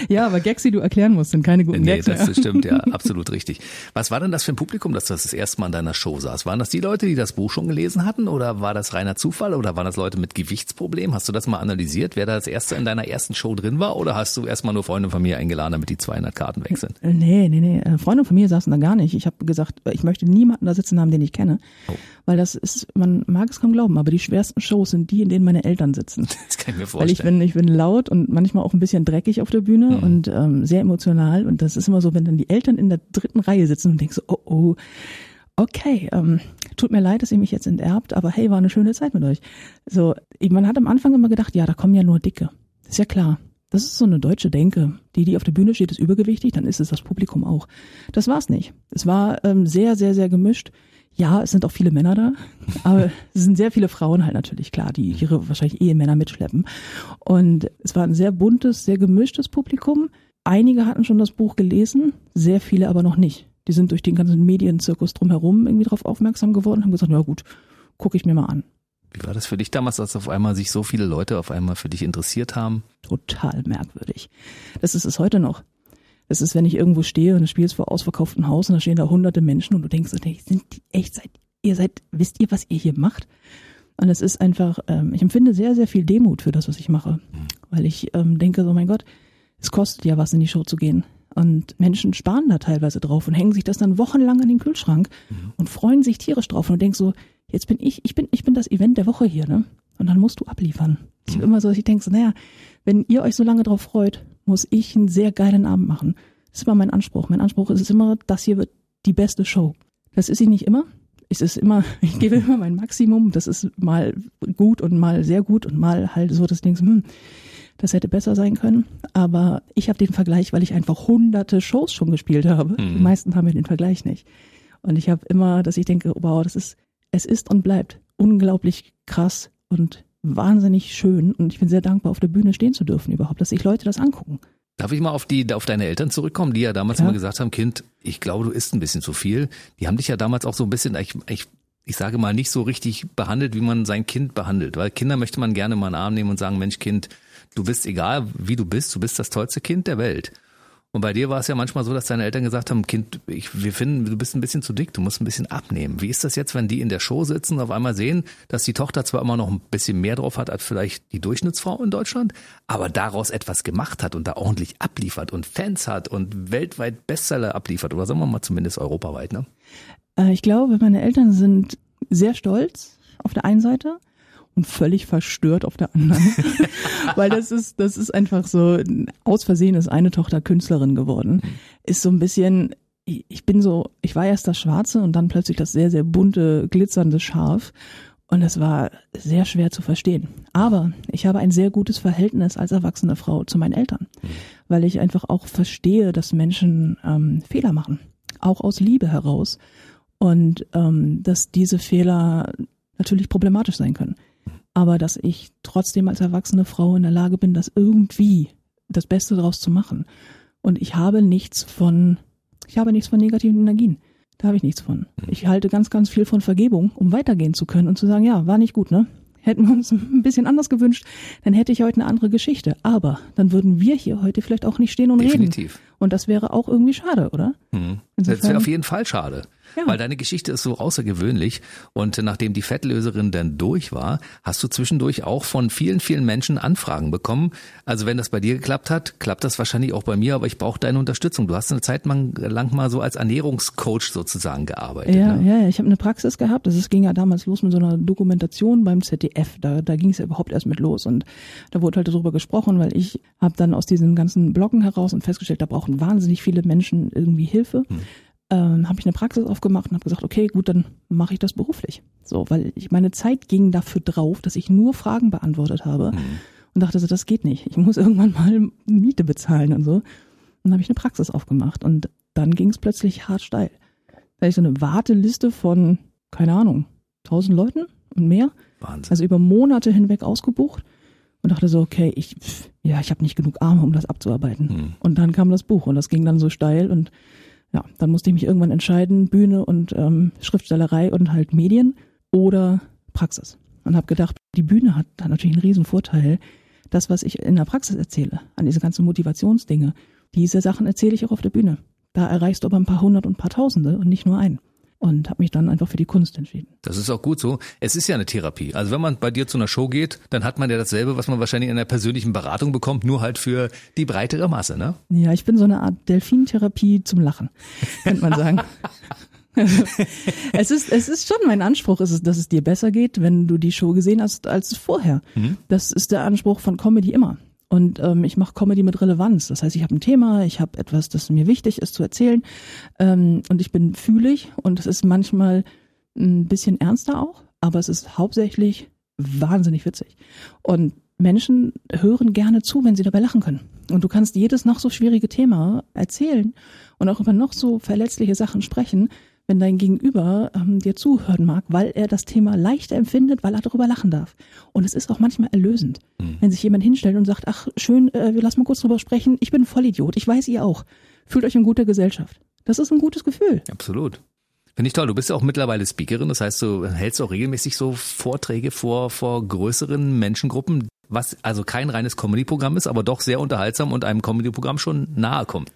Ja, aber Gags, die du erklären musst, sind keine guten Nee, Gags das mehr. stimmt, ja, absolut richtig. Was war denn das für ein Publikum, dass du das, das erste Mal in deiner Show saß? Waren das die Leute, die das Buch schon gelesen hatten oder war das reiner Zufall oder waren das Leute mit Gewichtsproblemen? Hast du das mal analysiert, wer da das erste in deiner ersten Show drin war oder hast du erstmal nur Freunde von mir eingeladen, damit die 200 Karten weg sind? Nee, nee, nee. Äh, Freunde von mir saßen da gar nicht. Ich habe gesagt, ich möchte niemanden da sitzen haben, den ich kenne. Oh. Weil das ist, man mag es kaum glauben, aber die schwersten Shows sind die, in denen meine Eltern sitzen. Das kann ich mir Weil ich vorstellen. bin, ich bin laut und manchmal auch ein bisschen dreckig auf der Bühne Mhm. und ähm, sehr emotional. Und das ist immer so, wenn dann die Eltern in der dritten Reihe sitzen und denkst so, oh oh, okay, ähm, tut mir leid, dass ihr mich jetzt enterbt, aber hey, war eine schöne Zeit mit euch. So, man hat am Anfang immer gedacht, ja, da kommen ja nur Dicke. Ist ja klar. Das ist so eine deutsche Denke. Die, die auf der Bühne steht, ist übergewichtig, dann ist es das Publikum auch. Das war's nicht. Es war ähm, sehr, sehr, sehr gemischt. Ja, es sind auch viele Männer da, aber es sind sehr viele Frauen halt natürlich, klar, die ihre wahrscheinlich Ehemänner mitschleppen. Und es war ein sehr buntes, sehr gemischtes Publikum. Einige hatten schon das Buch gelesen, sehr viele aber noch nicht. Die sind durch den ganzen Medienzirkus drumherum irgendwie darauf aufmerksam geworden und haben gesagt, ja gut, gucke ich mir mal an. Wie war das für dich damals, als auf einmal sich so viele Leute auf einmal für dich interessiert haben? Total merkwürdig. Das ist es heute noch. Das ist, wenn ich irgendwo stehe und du spielst vor ausverkauftem Haus und da stehen da hunderte Menschen und du denkst, hey, sind die echt, seid, ihr seid, wisst ihr, was ihr hier macht? Und es ist einfach, ähm, ich empfinde sehr, sehr viel Demut für das, was ich mache. Weil ich ähm, denke, so mein Gott, es kostet ja was, in die Show zu gehen. Und Menschen sparen da teilweise drauf und hängen sich das dann wochenlang in den Kühlschrank und freuen sich tierisch drauf. Und du denkst so, jetzt bin ich, ich bin, ich bin das Event der Woche hier, ne? Und dann musst du abliefern. Ich bin immer so, dass ich denke so, naja, wenn ihr euch so lange drauf freut, muss ich einen sehr geilen Abend machen. Das ist immer mein Anspruch. Mein Anspruch ist es immer, das hier wird die beste Show. Das ist sie nicht immer. Es ist immer, ich gebe immer mein Maximum. Das ist mal gut und mal sehr gut und mal halt so, dass du denkst, hm, das hätte besser sein können. Aber ich habe den Vergleich, weil ich einfach hunderte Shows schon gespielt habe. Die meisten haben ja den Vergleich nicht. Und ich habe immer, dass ich denke, wow, das ist, es ist und bleibt unglaublich krass und wahnsinnig schön. Und ich bin sehr dankbar, auf der Bühne stehen zu dürfen überhaupt, dass sich Leute das angucken. Darf ich mal auf die, auf deine Eltern zurückkommen, die ja damals Klar. immer gesagt haben, Kind, ich glaube, du isst ein bisschen zu viel. Die haben dich ja damals auch so ein bisschen, ich, ich, ich sage mal, nicht so richtig behandelt, wie man sein Kind behandelt. Weil Kinder möchte man gerne mal in den Arm nehmen und sagen, Mensch, Kind, du bist egal, wie du bist, du bist das tollste Kind der Welt. Und bei dir war es ja manchmal so, dass deine Eltern gesagt haben, Kind, ich, wir finden, du bist ein bisschen zu dick, du musst ein bisschen abnehmen. Wie ist das jetzt, wenn die in der Show sitzen und auf einmal sehen, dass die Tochter zwar immer noch ein bisschen mehr drauf hat als vielleicht die Durchschnittsfrau in Deutschland, aber daraus etwas gemacht hat und da ordentlich abliefert und Fans hat und weltweit Bestseller abliefert oder sagen wir mal zumindest europaweit, ne? Äh, ich glaube, meine Eltern sind sehr stolz auf der einen Seite und völlig verstört auf der anderen. Weil das ist, das ist einfach so, aus Versehen ist eine Tochter Künstlerin geworden. Ist so ein bisschen, ich bin so, ich war erst das Schwarze und dann plötzlich das sehr, sehr bunte, glitzernde Schaf. Und es war sehr schwer zu verstehen. Aber ich habe ein sehr gutes Verhältnis als erwachsene Frau zu meinen Eltern, weil ich einfach auch verstehe, dass Menschen ähm, Fehler machen, auch aus Liebe heraus. Und ähm, dass diese Fehler natürlich problematisch sein können. Aber dass ich trotzdem als erwachsene Frau in der Lage bin, das irgendwie das Beste daraus zu machen. Und ich habe nichts von, ich habe nichts von negativen Energien. Da habe ich nichts von. Ich halte ganz, ganz viel von Vergebung, um weitergehen zu können und zu sagen, ja, war nicht gut, ne? Hätten wir uns ein bisschen anders gewünscht, dann hätte ich heute eine andere Geschichte. Aber dann würden wir hier heute vielleicht auch nicht stehen und Definitiv. reden. Und das wäre auch irgendwie schade, oder? Mhm. Das Insofern- wäre auf jeden Fall schade. Ja. Weil deine Geschichte ist so außergewöhnlich. Und nachdem die Fettlöserin dann durch war, hast du zwischendurch auch von vielen, vielen Menschen Anfragen bekommen. Also wenn das bei dir geklappt hat, klappt das wahrscheinlich auch bei mir, aber ich brauche deine Unterstützung. Du hast eine Zeit lang, mal so als Ernährungscoach sozusagen gearbeitet. Ja, ne? ja, ich habe eine Praxis gehabt. Das ging ja damals los mit so einer Dokumentation beim ZDF. Da, da ging es ja überhaupt erst mit los. Und da wurde halt darüber gesprochen, weil ich habe dann aus diesen ganzen Bloggen heraus und festgestellt, da brauchen wahnsinnig viele Menschen irgendwie Hilfe. Ähm, habe ich eine Praxis aufgemacht und habe gesagt, okay, gut, dann mache ich das beruflich. So, weil ich meine Zeit ging dafür drauf, dass ich nur Fragen beantwortet habe und dachte so, das geht nicht. Ich muss irgendwann mal Miete bezahlen und so. Und dann habe ich eine Praxis aufgemacht und dann ging es plötzlich hart steil. Da hatte ich so eine Warteliste von, keine Ahnung, tausend Leuten und mehr. Wahnsinn. Also über Monate hinweg ausgebucht und dachte so, okay, ich, ja, ich habe nicht genug Arme, um das abzuarbeiten. Hm. Und dann kam das Buch und das ging dann so steil und ja, dann musste ich mich irgendwann entscheiden, Bühne und ähm, Schriftstellerei und halt Medien oder Praxis. Und habe gedacht, die Bühne hat da natürlich einen riesen Vorteil. Das, was ich in der Praxis erzähle, an diese ganzen Motivationsdinge, diese Sachen erzähle ich auch auf der Bühne. Da erreichst du aber ein paar hundert und ein paar Tausende und nicht nur einen. Und habe mich dann einfach für die Kunst entschieden. Das ist auch gut so. Es ist ja eine Therapie. Also wenn man bei dir zu einer Show geht, dann hat man ja dasselbe, was man wahrscheinlich in einer persönlichen Beratung bekommt, nur halt für die breitere Masse, ne? Ja, ich bin so eine Art Delfintherapie zum Lachen, könnte man sagen. es ist, es ist schon mein Anspruch, ist es, dass es dir besser geht, wenn du die Show gesehen hast als vorher. Mhm. Das ist der Anspruch von Comedy immer. Und ähm, ich mache Comedy mit Relevanz. Das heißt, ich habe ein Thema, ich habe etwas, das mir wichtig ist zu erzählen. Ähm, und ich bin fühlig und es ist manchmal ein bisschen ernster auch, aber es ist hauptsächlich wahnsinnig witzig. Und Menschen hören gerne zu, wenn sie dabei lachen können. Und du kannst jedes noch so schwierige Thema erzählen und auch über noch so verletzliche Sachen sprechen, wenn dein Gegenüber ähm, dir zuhören mag, weil er das Thema leichter empfindet, weil er darüber lachen darf. Und es ist auch manchmal erlösend, mhm. wenn sich jemand hinstellt und sagt, ach schön, äh, wir lassen mal kurz drüber sprechen, ich bin ein Vollidiot, ich weiß ihr auch. Fühlt euch in guter Gesellschaft. Das ist ein gutes Gefühl. Absolut. Finde ich toll. Du bist ja auch mittlerweile Speakerin, das heißt, du hältst auch regelmäßig so Vorträge vor, vor größeren Menschengruppen, was also kein reines Comedy-Programm ist, aber doch sehr unterhaltsam und einem Comedy-Programm schon nahe kommt.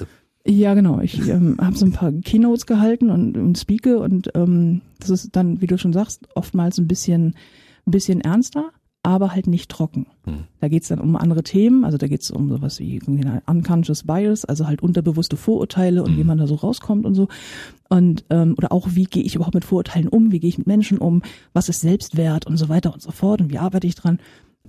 Ja, genau. Ich ähm, habe so ein paar Keynotes gehalten und, und speake und ähm, das ist dann, wie du schon sagst, oftmals ein bisschen, ein bisschen ernster aber halt nicht trocken. Hm. Da geht's dann um andere Themen, also da geht's um sowas wie unconscious bias, also halt unterbewusste Vorurteile und hm. wie man da so rauskommt und so. Und ähm, oder auch, wie gehe ich überhaupt mit Vorurteilen um, wie gehe ich mit Menschen um, was ist Selbstwert und so weiter und so fort und wie arbeite ich dran.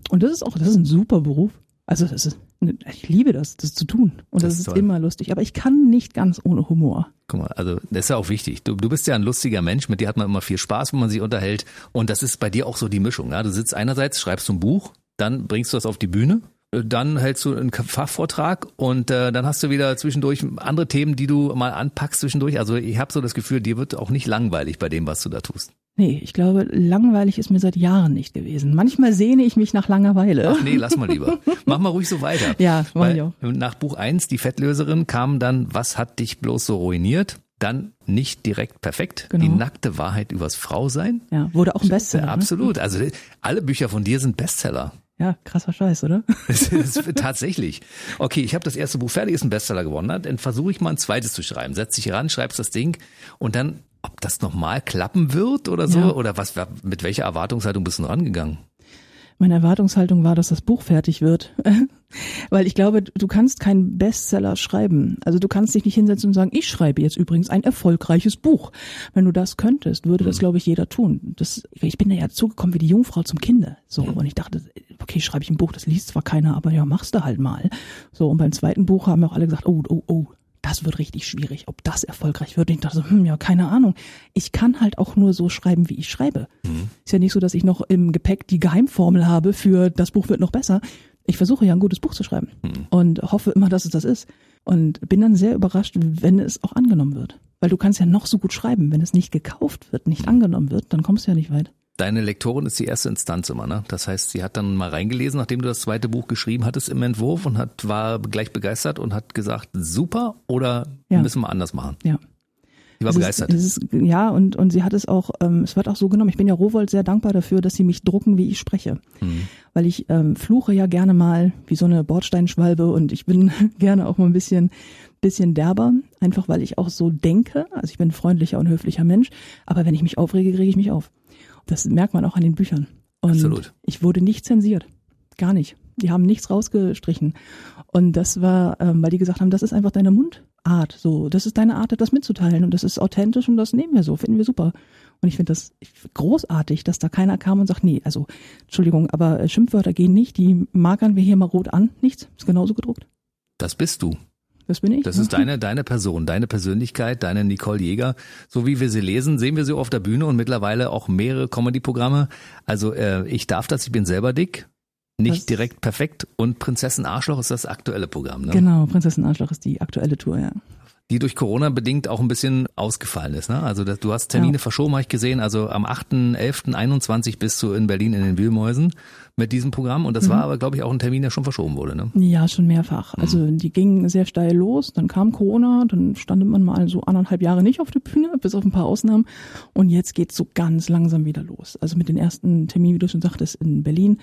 Und das ist auch, das ist ein super Beruf. Also das ist, ich liebe das, das zu tun. Und das, das ist, ist immer lustig. Aber ich kann nicht ganz ohne Humor. Guck mal, also das ist ja auch wichtig. Du, du bist ja ein lustiger Mensch, mit dir hat man immer viel Spaß, wenn man sich unterhält. Und das ist bei dir auch so die Mischung. Ja? Du sitzt einerseits, schreibst ein Buch, dann bringst du das auf die Bühne dann hältst du einen Fachvortrag und äh, dann hast du wieder zwischendurch andere Themen, die du mal anpackst zwischendurch. Also ich habe so das Gefühl, dir wird auch nicht langweilig bei dem, was du da tust. Nee, ich glaube, langweilig ist mir seit Jahren nicht gewesen. Manchmal sehne ich mich nach Langeweile. Ach nee, lass mal lieber. Mach mal ruhig so weiter. Ja, mach ich auch. Nach Buch eins, die Fettlöserin, kam dann, was hat dich bloß so ruiniert? Dann nicht direkt perfekt. Genau. Die nackte Wahrheit übers Frausein. Ja, wurde auch ein Bestseller. Ja, absolut. Also alle Bücher von dir sind Bestseller. Ja, krasser Scheiß, oder? tatsächlich. Okay, ich habe das erste Buch fertig, ist ein Bestseller geworden. Dann versuche ich mal ein zweites zu schreiben. Setz dich ran, schreibst das Ding und dann, ob das nochmal klappen wird oder so, ja. oder was, mit welcher Erwartungshaltung bist du rangegangen? Meine Erwartungshaltung war, dass das Buch fertig wird. Weil ich glaube, du kannst keinen Bestseller schreiben. Also du kannst dich nicht hinsetzen und sagen, ich schreibe jetzt übrigens ein erfolgreiches Buch. Wenn du das könntest, würde das, mhm. glaube ich, jeder tun. Das, ich bin da ja zugekommen wie die Jungfrau zum Kinde. So, mhm. und ich dachte, okay, schreibe ich ein Buch, das liest zwar keiner, aber ja, machst du halt mal. So, und beim zweiten Buch haben auch alle gesagt, oh, oh, oh, das wird richtig schwierig, ob das erfolgreich wird. Und ich dachte so, hm, ja, keine Ahnung. Ich kann halt auch nur so schreiben, wie ich schreibe. Mhm. Ist ja nicht so, dass ich noch im Gepäck die Geheimformel habe für das Buch wird noch besser. Ich versuche ja ein gutes Buch zu schreiben mhm. und hoffe immer, dass es das ist. Und bin dann sehr überrascht, wenn es auch angenommen wird. Weil du kannst ja noch so gut schreiben, wenn es nicht gekauft wird, nicht angenommen wird, dann kommst du ja nicht weit. Deine Lektorin ist die erste Instanz immer, ne? Das heißt, sie hat dann mal reingelesen, nachdem du das zweite Buch geschrieben hattest im Entwurf und hat, war gleich begeistert und hat gesagt, super oder ja. müssen wir anders machen? Ja. Sie war es begeistert. Ist, ist, ja, und, und sie hat es auch, ähm, es wird auch so genommen. Ich bin ja Rowold sehr dankbar dafür, dass sie mich drucken, wie ich spreche. Mhm. Weil ich ähm, fluche ja gerne mal wie so eine Bordsteinschwalbe und ich bin gerne auch mal ein bisschen, bisschen derber, einfach weil ich auch so denke. Also ich bin ein freundlicher und höflicher Mensch, aber wenn ich mich aufrege, rege ich mich auf. Das merkt man auch an den Büchern. Und Absolut. ich wurde nicht zensiert. Gar nicht. Die haben nichts rausgestrichen. Und das war, ähm, weil die gesagt haben, das ist einfach deine Mundart. So, das ist deine Art, das mitzuteilen. Und das ist authentisch und das nehmen wir so, finden wir super. Und ich finde das großartig, dass da keiner kam und sagt, nee, also, Entschuldigung, aber Schimpfwörter gehen nicht, die markern wir hier mal rot an. Nichts, ist genauso gedruckt. Das bist du. Das bin ich. Das ist deine, deine Person, deine Persönlichkeit, deine Nicole Jäger. So wie wir sie lesen, sehen wir sie auf der Bühne und mittlerweile auch mehrere Comedy-Programme. Also äh, ich darf das, ich bin selber dick. Nicht das direkt perfekt. Und Prinzessin Arschloch ist das aktuelle Programm, ne? Genau, Prinzessin Arschloch ist die aktuelle Tour, ja die durch Corona bedingt auch ein bisschen ausgefallen ist. Ne? Also du hast Termine ja. verschoben, habe ich gesehen. Also am 8.11.21 bist du in Berlin in den Wühlmäusen mit diesem Programm. Und das mhm. war aber, glaube ich, auch ein Termin, der schon verschoben wurde. Ne? Ja, schon mehrfach. Mhm. Also die gingen sehr steil los. Dann kam Corona, dann stand man mal so anderthalb Jahre nicht auf der Bühne, bis auf ein paar Ausnahmen. Und jetzt geht's so ganz langsam wieder los. Also mit den ersten Terminen, wie du schon sagtest, in Berlin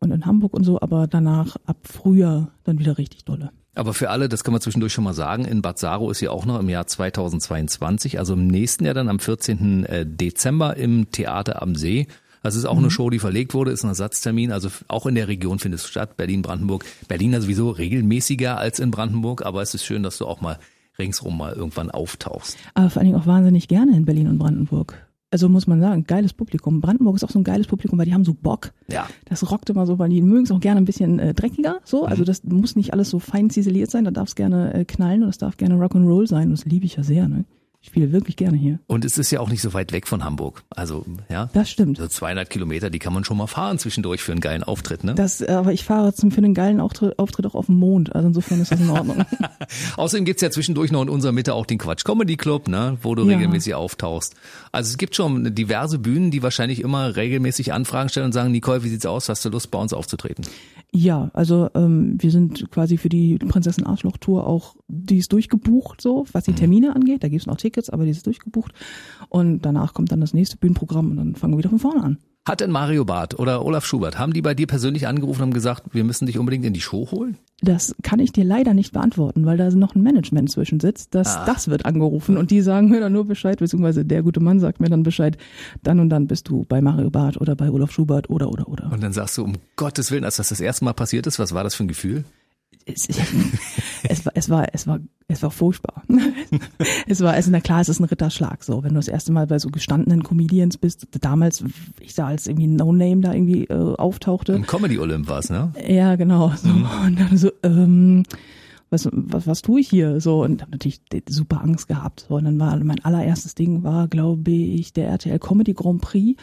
und in Hamburg und so, aber danach ab Frühjahr dann wieder richtig dolle. Aber für alle, das kann man zwischendurch schon mal sagen, in Bad Saro ist ja auch noch im Jahr 2022, also im nächsten Jahr dann am 14. Äh, Dezember im Theater am See. Das ist auch mhm. eine Show, die verlegt wurde, ist ein Ersatztermin. Also auch in der Region findet es statt, Berlin, Brandenburg. Berlin ja sowieso regelmäßiger als in Brandenburg, aber es ist schön, dass du auch mal ringsrum mal irgendwann auftauchst. Aber vor allen Dingen auch wahnsinnig gerne in Berlin und Brandenburg. Also muss man sagen, geiles Publikum. Brandenburg ist auch so ein geiles Publikum, weil die haben so Bock. Ja. Das rockt immer so, weil die mögen es auch gerne ein bisschen äh, dreckiger. So, also das muss nicht alles so fein ziseliert sein. Da darf es gerne äh, knallen und es darf gerne Rock'n'Roll sein. Und das liebe ich ja sehr. Ne? Ich spiele wirklich gerne hier. Und es ist ja auch nicht so weit weg von Hamburg. Also, ja. Das stimmt. So 200 Kilometer, die kann man schon mal fahren zwischendurch für einen geilen Auftritt, ne? Das, äh, aber ich fahre zum, für einen geilen Auftritt, Auftritt auch auf dem Mond. Also insofern ist das in Ordnung. Außerdem gibt's ja zwischendurch noch in unserer Mitte auch den Quatsch Comedy Club, ne, wo du Ja. regelmäßig auftauchst. Also es gibt schon diverse Bühnen, die wahrscheinlich immer regelmäßig Anfragen stellen und sagen, Nicole, wie sieht's aus? Hast du Lust, bei uns aufzutreten? Ja, also ähm, wir sind quasi für die Prinzessin Arschloch Tour auch, die ist durchgebucht, so was die Termine angeht. Da gibt's noch Tickets, aber die ist durchgebucht. Und danach kommt dann das nächste Bühnenprogramm und dann fangen wir wieder von vorne an. Hat denn Mario Barth oder Olaf Schubert, haben die bei dir persönlich angerufen und haben gesagt, wir müssen dich unbedingt in die Show holen? Das kann ich dir leider nicht beantworten, weil da noch ein Management zwischen sitzt. Das, das wird angerufen und die sagen mir dann nur Bescheid, beziehungsweise der gute Mann sagt mir dann Bescheid, dann und dann bist du bei Mario Barth oder bei Olaf Schubert oder oder oder. Und dann sagst du, um Gottes Willen, als das das erste Mal passiert ist, was war das für ein Gefühl? Es, es, war, es war, es war, es war furchtbar. es war, also na klar, es ist ein Ritterschlag, so. Wenn du das erste Mal bei so gestandenen Comedians bist, damals, ich da als irgendwie No-Name da irgendwie äh, auftauchte. Im Comedy Olymp war's, ne? Ja, genau. So. Und dann so, ähm, was, was, was tue ich hier? So, und hab natürlich super Angst gehabt. So, und dann war mein allererstes Ding war, glaube ich, der RTL Comedy Grand Prix.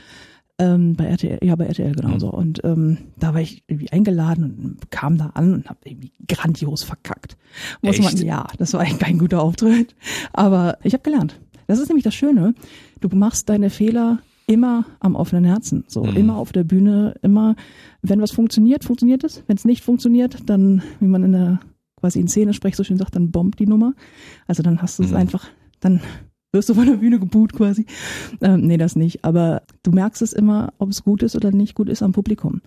Ähm, bei RTL, ja, bei RTL genau so. Und ähm, da war ich irgendwie eingeladen und kam da an und habe irgendwie grandios verkackt. Muss man, Echt? ja, das war eigentlich kein guter Auftritt. Aber ich habe gelernt. Das ist nämlich das Schöne. Du machst deine Fehler immer am offenen Herzen. So, immer auf der Bühne, immer, wenn was funktioniert, funktioniert es. Wenn es nicht funktioniert, dann, wie man in der quasi in Szene spricht, so schön sagt, dann bombt die Nummer. Also dann hast du es einfach, dann wirst du von der Bühne geboot quasi. Ähm, nee, das nicht. Aber du merkst es immer, ob es gut ist oder nicht gut ist am Publikum.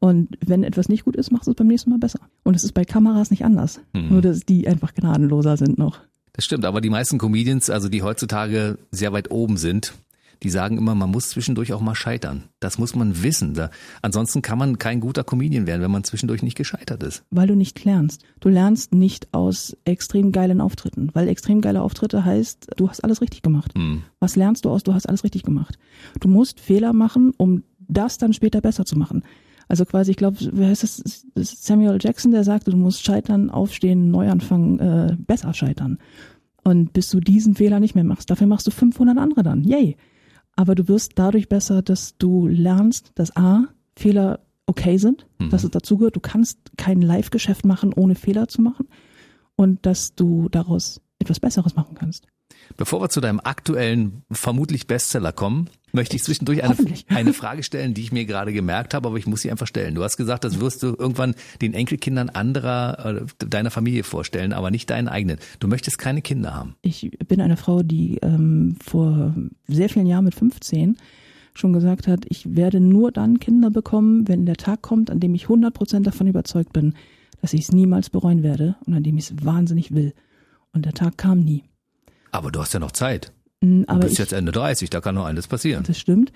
Und wenn etwas nicht gut ist, machst du es beim nächsten Mal besser. Und es ist bei Kameras nicht anders. Nur, dass die einfach gnadenloser sind noch. Das stimmt, aber die meisten Comedians, also die heutzutage sehr weit oben sind, die sagen immer, man muss zwischendurch auch mal scheitern. Das muss man wissen. Da, ansonsten kann man kein guter Comedian werden, wenn man zwischendurch nicht gescheitert ist. weil du nicht lernst. Du lernst nicht aus extrem geilen Auftritten, weil extrem geile Auftritte heißt, du hast alles richtig gemacht. Was lernst du aus, du hast alles richtig gemacht. Du musst Fehler machen, um das dann später besser zu machen. Also quasi, ich glaube, wer heißt das? Samuel Jackson, der sagte, du musst scheitern, aufstehen, neu anfangen, äh, besser scheitern. Und bis du diesen Fehler nicht mehr machst, dafür machst du 500 andere dann. Yay. Aber du wirst dadurch besser, dass du lernst, dass A, Fehler okay sind, dass es dazugehört. Du kannst kein Live-Geschäft machen, ohne Fehler zu machen. Und dass du daraus etwas Besseres machen kannst. Bevor wir zu deinem aktuellen, vermutlich Bestseller kommen, möchte ich zwischendurch eine, eine Frage stellen, die ich mir gerade gemerkt habe, aber ich muss sie einfach stellen. Du hast gesagt, das wirst du irgendwann den Enkelkindern anderer, äh, deiner Familie vorstellen, aber nicht deinen eigenen. Du möchtest keine Kinder haben. Ich bin eine Frau, die ähm, vor sehr vielen Jahren mit 15 schon gesagt hat, ich werde nur dann Kinder bekommen, wenn der Tag kommt, an dem ich 100% davon überzeugt bin, dass ich es niemals bereuen werde und an dem ich es wahnsinnig will. Und der Tag kam nie. Aber du hast ja noch Zeit. Du Aber bist ich, jetzt Ende 30, da kann noch alles passieren. Das stimmt.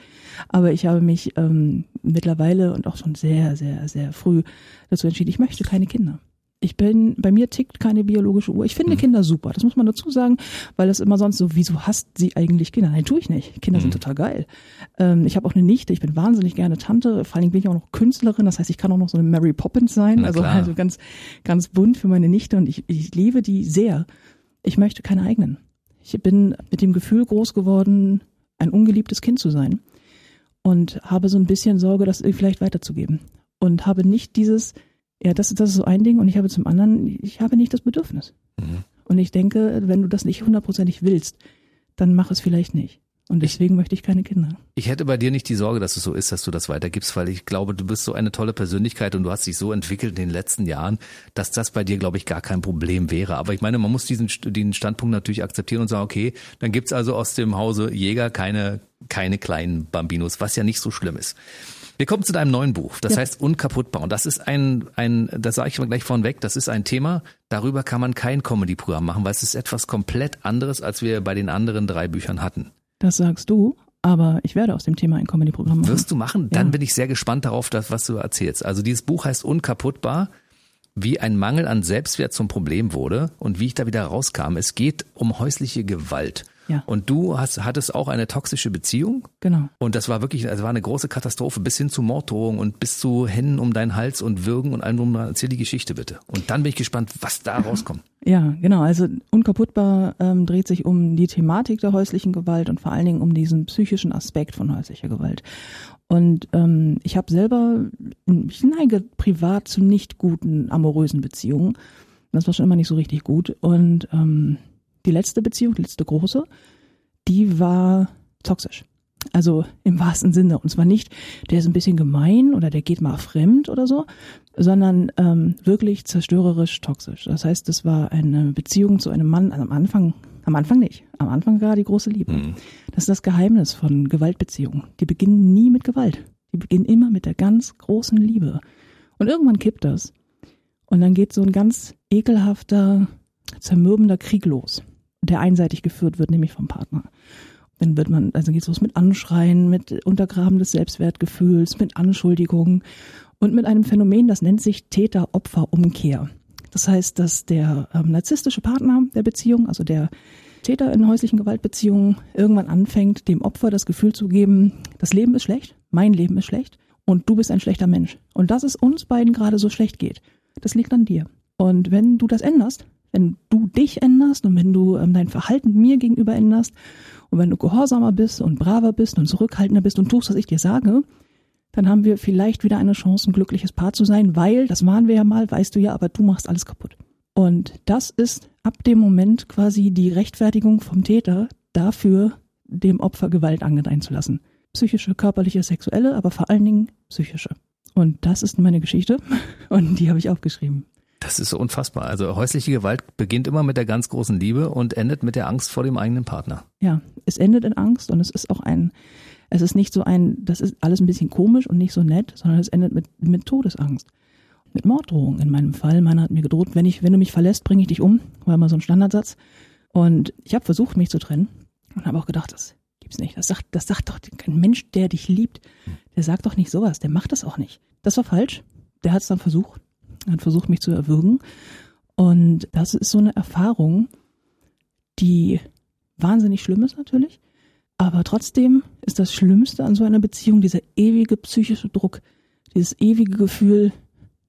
Aber ich habe mich ähm, mittlerweile und auch schon sehr, sehr, sehr früh dazu entschieden, ich möchte keine Kinder. Ich bin, bei mir tickt keine biologische Uhr. Ich finde Kinder super, das muss man dazu sagen, weil das immer sonst so, wieso hasst sie eigentlich Kinder? Nein, tue ich nicht. Kinder sind total geil. Ähm, ich habe auch eine Nichte, ich bin wahnsinnig gerne Tante, vor allen Dingen bin ich auch noch Künstlerin, das heißt, ich kann auch noch so eine Mary Poppins sein, Na also, klar. also ganz, ganz bunt für meine Nichte und ich, ich liebe die sehr. Ich möchte keine eigenen. Ich bin mit dem Gefühl groß geworden, ein ungeliebtes Kind zu sein und habe so ein bisschen Sorge, das vielleicht weiterzugeben und habe nicht dieses, ja, das, das ist so ein Ding und ich habe zum anderen, ich habe nicht das Bedürfnis. Und ich denke, wenn du das nicht hundertprozentig willst, dann mach es vielleicht nicht. Und deswegen möchte ich keine Kinder. Ich hätte bei dir nicht die Sorge, dass es so ist, dass du das weitergibst, weil ich glaube, du bist so eine tolle Persönlichkeit und du hast dich so entwickelt in den letzten Jahren, dass das bei dir, glaube ich, gar kein Problem wäre. Aber ich meine, man muss diesen den Standpunkt natürlich akzeptieren und sagen, okay, dann gibt's also aus dem Hause Jäger keine, keine kleinen Bambinos, was ja nicht so schlimm ist. Wir kommen zu deinem neuen Buch. Das Ja. heißt Unkaputtbar. Und das ist ein, ein, das sage ich mal gleich vorneweg, das ist ein Thema, darüber kann man kein Comedy-Programm machen, weil es ist etwas komplett anderes, als wir bei den anderen drei Büchern hatten. Das sagst du, aber ich werde aus dem Thema ein Comedy-Programm machen. Wirst du machen? Dann Ja. bin ich sehr gespannt darauf, das, was du erzählst. Also dieses Buch heißt Unkaputtbar wie ein Mangel an Selbstwert zum Problem wurde und wie ich da wieder rauskam. Es geht um häusliche Gewalt. Ja. Und du hast, hattest auch eine toxische Beziehung. Genau. Und das war wirklich, also war eine große Katastrophe bis hin zu Morddrohung und bis zu Händen um deinen Hals und Würgen und allem drum. Erzähl die Geschichte bitte. Und dann bin ich gespannt, was da rauskommt. Ja, genau. Also unkaputtbar ähm, dreht sich um die Thematik der häuslichen Gewalt und vor allen Dingen um diesen psychischen Aspekt von häuslicher Gewalt. Und ähm, ich habe selber, ich neige privat zu nicht guten amorösen Beziehungen. Das war schon immer nicht so richtig gut. Und ähm, die letzte Beziehung, die letzte große, die war toxisch. Also im wahrsten Sinne. Und zwar nicht, der ist ein bisschen gemein oder der geht mal fremd oder so, sondern ähm, wirklich zerstörerisch toxisch. Das heißt, es war eine Beziehung zu einem Mann also am Anfang, am Anfang nicht. Am Anfang war die große Liebe. Mhm. Das ist das Geheimnis von Gewaltbeziehungen. Die beginnen nie mit Gewalt. Die beginnen immer mit der ganz großen Liebe. Und irgendwann kippt das. Und dann geht so ein ganz ekelhafter, zermürbender Krieg los, der einseitig geführt wird, nämlich vom Partner. Dann wird man, also geht's los mit Anschreien, mit Untergraben des Selbstwertgefühls, mit Anschuldigungen und mit einem Phänomen, das nennt sich Täter-Opfer-Umkehr. Das heißt, dass der ähm, narzisstische Partner der Beziehung, also der Täter in häuslichen Gewaltbeziehungen, irgendwann anfängt, dem Opfer das Gefühl zu geben, das Leben ist schlecht, mein Leben ist schlecht und du bist ein schlechter Mensch. Und dass es uns beiden gerade so schlecht geht, das liegt an dir. Und wenn du das änderst, wenn du dich änderst und wenn du ähm, dein Verhalten mir gegenüber änderst und wenn du gehorsamer bist und braver bist und zurückhaltender bist und tust, was ich dir sage, dann haben wir vielleicht wieder eine Chance, ein glückliches Paar zu sein, weil, das waren wir ja mal, weißt du ja, aber du machst alles kaputt. Und das ist ab dem Moment quasi die Rechtfertigung vom Täter dafür, dem Opfer Gewalt angedeihen zu lassen. Psychische, körperliche, sexuelle, aber vor allen Dingen psychische. Und das ist meine Geschichte und die habe ich aufgeschrieben. Das ist so unfassbar. Also häusliche Gewalt beginnt immer mit der ganz großen Liebe und endet mit der Angst vor dem eigenen Partner. Ja, es endet in Angst und es ist auch ein, es ist nicht so ein, das ist alles ein bisschen komisch und nicht so nett, sondern es endet mit, mit Todesangst. Mit Morddrohung in meinem Fall. Meiner hat mir gedroht, wenn ich, wenn du mich verlässt, bringe ich dich um. War immer so ein Standardsatz. Und ich habe versucht, mich zu trennen und habe auch gedacht, das gibt's nicht. Das sagt, das sagt doch kein Mensch, der dich liebt. Der sagt doch nicht sowas. Der macht das auch nicht. Das war falsch. Der hat es dann versucht. Hat versucht, mich zu erwürgen. Und das ist so eine Erfahrung, die wahnsinnig schlimm ist natürlich. Aber trotzdem ist das Schlimmste an so einer Beziehung dieser ewige psychische Druck, dieses ewige Gefühl,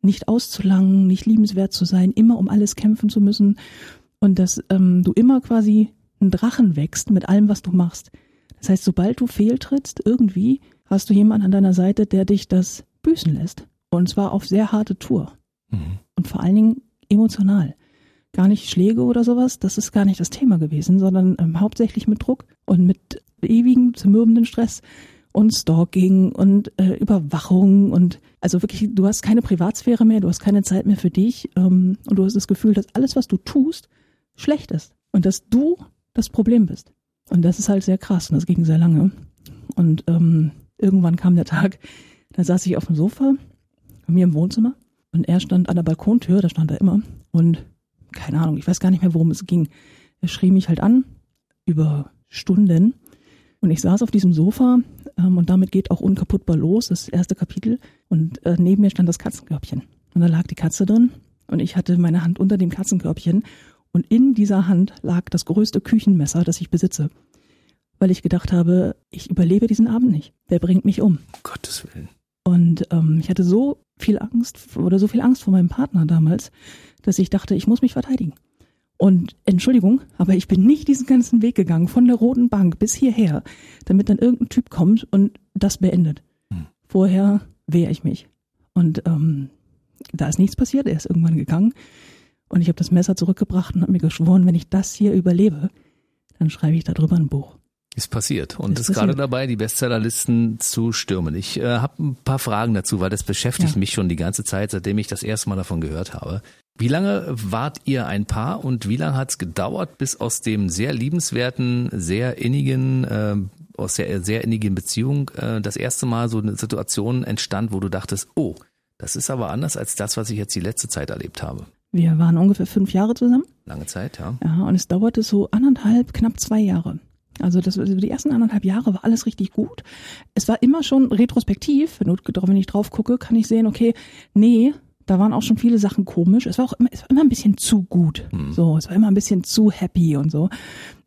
nicht auszulangen, nicht liebenswert zu sein, immer um alles kämpfen zu müssen und dass ähm, du immer quasi ein Drachen wächst mit allem, was du machst. Das heißt, sobald du fehltrittst, irgendwie hast du jemanden an deiner Seite, der dich das büßen lässt. Und zwar auf sehr harte Tour. Mhm. Und vor allen Dingen emotional. Gar nicht Schläge oder sowas, das ist gar nicht das Thema gewesen, sondern ähm, hauptsächlich mit Druck und mit ewigem, zermürbenden Stress und Stalking und äh, Überwachung und also wirklich, du hast keine Privatsphäre mehr, du hast keine Zeit mehr für dich ähm, und du hast das Gefühl, dass alles, was du tust, schlecht ist und dass du das Problem bist. Und das ist halt sehr krass und das ging sehr lange. Und ähm, irgendwann kam der Tag, da saß ich auf dem Sofa bei mir im Wohnzimmer und er stand an der Balkontür, da stand er immer und keine Ahnung, ich weiß gar nicht mehr, worum es ging. Er schrie mich halt an über Stunden und ich saß auf diesem Sofa ähm, und damit geht auch unkaputtbar los, das erste Kapitel. Und äh, neben mir stand das Katzenkörbchen. Und da lag die Katze drin und ich hatte meine Hand unter dem Katzenkörbchen und in dieser Hand lag das größte Küchenmesser, das ich besitze. Weil ich gedacht habe, ich überlebe diesen Abend nicht. Der bringt mich um. Um Gottes Willen. Und ähm, ich hatte so viel Angst oder so viel Angst vor meinem Partner damals, dass ich dachte, ich muss mich verteidigen. Und Entschuldigung, aber ich bin nicht diesen ganzen Weg gegangen, von der Roten Bank bis hierher, damit dann irgendein Typ kommt und das beendet. Hm. Vorher wehre ich mich. Und ähm, da ist nichts passiert, er ist irgendwann gegangen. Und ich habe das Messer zurückgebracht und habe mir geschworen, wenn ich das hier überlebe, dann schreibe ich darüber ein Buch. Ist passiert und Ist ist gerade dabei, die Bestsellerlisten zu stürmen. Ich äh, habe ein paar Fragen dazu, weil das beschäftigt Ja. mich schon die ganze Zeit, seitdem ich das erste Mal davon gehört habe. Wie lange wart ihr ein Paar und wie lange hat es gedauert, bis aus dem sehr liebenswerten, sehr innigen, äh, aus der sehr innigen Beziehung äh, das erste Mal so eine Situation entstand, wo du dachtest, oh, das ist aber anders als das, was ich jetzt die letzte Zeit erlebt habe. Wir waren ungefähr fünf Jahre zusammen. Lange Zeit, ja. Ja, und es dauerte so anderthalb, knapp zwei Jahre. Also das, also die ersten anderthalb Jahre war alles richtig gut. Es war immer schon retrospektiv, wenn, du, wenn ich drauf gucke, kann ich sehen, okay, nee, da waren auch schon viele Sachen komisch. Es war auch immer, es war immer ein bisschen zu gut. So, es war immer ein bisschen zu happy und so.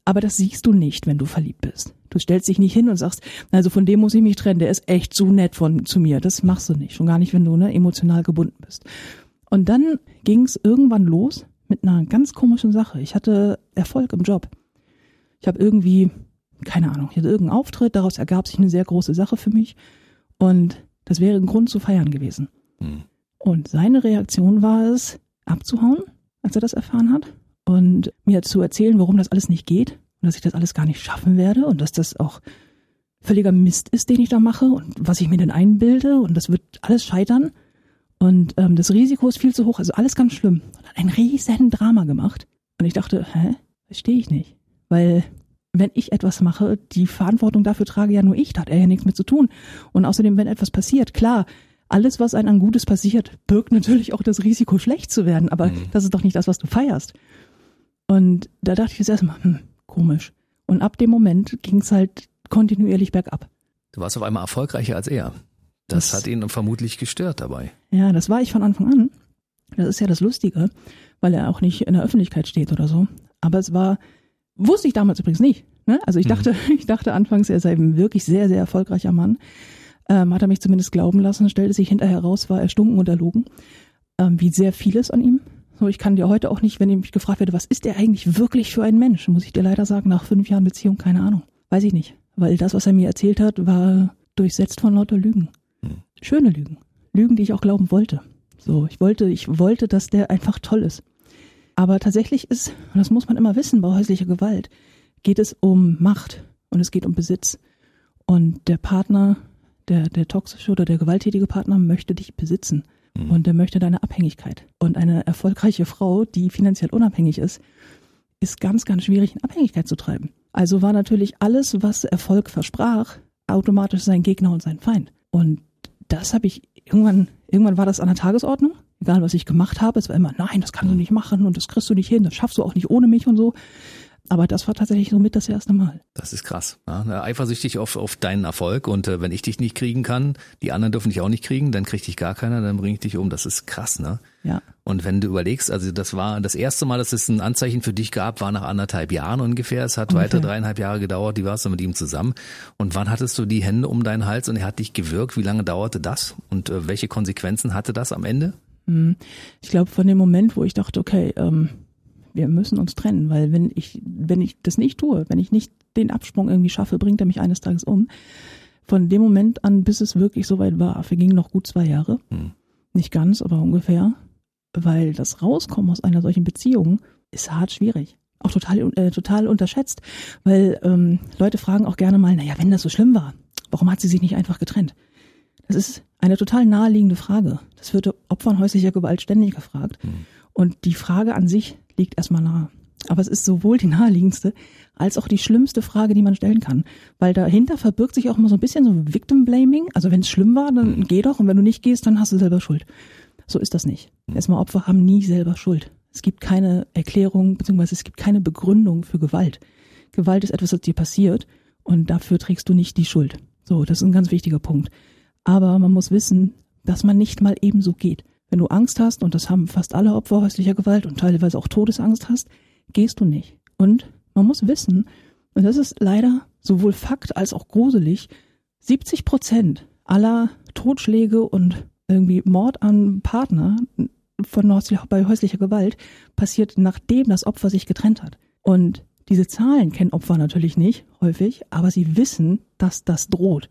Aber das siehst du nicht, wenn du verliebt bist. Du stellst dich nicht hin und sagst, also von dem muss ich mich trennen, der ist echt zu nett von zu mir. Das machst du nicht, schon gar nicht, wenn du ne, emotional gebunden bist. Und dann ging es irgendwann los mit einer ganz komischen Sache. Ich hatte Erfolg im Job. Ich habe irgendwie, keine Ahnung, ich hatte irgendeinen Auftritt, daraus ergab sich eine sehr große Sache für mich. Und das wäre ein Grund zu feiern gewesen. Hm. Und seine Reaktion war es, abzuhauen, als er das erfahren hat. Und mir zu erzählen, warum das alles nicht geht und dass ich das alles gar nicht schaffen werde und dass das auch völliger Mist ist, den ich da mache und was ich mir denn einbilde und das wird alles scheitern. Und ähm, das Risiko ist viel zu hoch, also alles ganz schlimm. Und hat ein riesen Drama gemacht. Und ich dachte, hä? Verstehe ich nicht. Weil wenn ich etwas mache, die Verantwortung dafür trage ja nur ich, da hat er ja nichts mit zu tun. Und außerdem, wenn etwas passiert, klar, alles, was einem an Gutes passiert, birgt natürlich auch das Risiko, schlecht zu werden. Aber Mhm. das ist doch nicht das, was du feierst. Und da dachte ich jetzt erstmal, hm, komisch. Und ab dem Moment ging es halt kontinuierlich bergab. Du warst auf einmal erfolgreicher als er. Das, Das- hat ihn vermutlich gestört dabei. Ja, das war ich von Anfang an. Das ist ja das Lustige, weil er auch nicht in der Öffentlichkeit steht oder so. Aber es war, wusste ich damals übrigens nicht. Ne? Also ich Mhm. dachte, ich dachte anfangs, er sei ein wirklich sehr, sehr erfolgreicher Mann. Ähm, hat er mich zumindest glauben lassen, stellte sich hinterher raus, war erstunken und erlogen. Ähm, wie sehr vieles an ihm. So, ich kann dir heute auch nicht, wenn ich mich gefragt werde, was ist er eigentlich wirklich für ein Mensch, muss ich dir leider sagen, nach fünf Jahren Beziehung, keine Ahnung. Weiß ich nicht. Weil das, was er mir erzählt hat, war durchsetzt von lauter Lügen. Hm. Schöne Lügen. Lügen, die ich auch glauben wollte. So, ich wollte, ich wollte, dass der einfach toll ist. Aber tatsächlich ist, und das muss man immer wissen, bei häuslicher Gewalt, geht es um Macht und es geht um Besitz. Und der Partner, der, der toxische oder der gewalttätige Partner möchte dich besitzen. Mhm. Und der möchte deine Abhängigkeit. Und eine erfolgreiche Frau, die finanziell unabhängig ist, ist ganz, ganz schwierig in Abhängigkeit zu treiben. Also war natürlich alles, was Erfolg versprach, automatisch sein Gegner und sein Feind. Und das habe ich irgendwann, irgendwann war das an der Tagesordnung, egal was ich gemacht habe. Es war immer, nein, das kannst du nicht machen und das kriegst du nicht hin, das schaffst du auch nicht ohne mich und so. Aber das war tatsächlich so mit das erste Mal. Das ist krass. Ja, ne, eifersüchtig auf, auf deinen Erfolg und äh, wenn ich dich nicht kriegen kann, die anderen dürfen dich auch nicht kriegen, dann kriegt dich gar keiner, dann bringe ich dich um. Das ist krass, ne? Ja. Und wenn du überlegst, also das war das erste Mal, dass es ein Anzeichen für dich gab, war nach anderthalb Jahren ungefähr. Es hat Ungefähr. weitere dreieinhalb Jahre gedauert, die warst du mit ihm zusammen. Und wann hattest du die Hände um deinen Hals und er hat dich gewürgt? Wie lange dauerte das? Und äh, welche Konsequenzen hatte das am Ende? Ich glaube, von dem Moment, wo ich dachte, okay, ähm, wir müssen uns trennen, weil wenn ich, wenn ich das nicht tue, wenn ich nicht den Absprung irgendwie schaffe, bringt er mich eines Tages um. Von dem Moment an, bis es wirklich soweit war, vergingen noch gut zwei Jahre. Hm. Nicht ganz, aber ungefähr. Weil das Rauskommen aus einer solchen Beziehung ist hart schwierig. Auch total, äh, total unterschätzt. Weil ähm, Leute fragen auch gerne mal, naja, wenn das so schlimm war, warum hat sie sich nicht einfach getrennt? Das ist eine total naheliegende Frage. Das wird Opfern häuslicher Gewalt ständig gefragt. Und die Frage an sich liegt erstmal nahe. Aber es ist sowohl die naheliegendste als auch die schlimmste Frage, die man stellen kann. Weil dahinter verbirgt sich auch immer so ein bisschen so Victim Blaming. Also wenn es schlimm war, dann geh doch. Und wenn du nicht gehst, dann hast du selber Schuld. So ist das nicht. Erstmal Opfer haben nie selber Schuld. Es gibt keine Erklärung, beziehungsweise es gibt keine Begründung für Gewalt. Gewalt ist etwas, was dir passiert und dafür trägst du nicht die Schuld. So, das ist ein ganz wichtiger Punkt. Aber man muss wissen, dass man nicht mal ebenso geht. Wenn du Angst hast, und das haben fast alle Opfer häuslicher Gewalt und teilweise auch Todesangst hast, gehst du nicht. Und man muss wissen, und das ist leider sowohl Fakt als auch gruselig, 70 Prozent aller Totschläge und irgendwie Mord an Partner von bei häuslicher Gewalt passiert, nachdem das Opfer sich getrennt hat. Und diese Zahlen kennen Opfer natürlich nicht, häufig, aber sie wissen, dass das droht.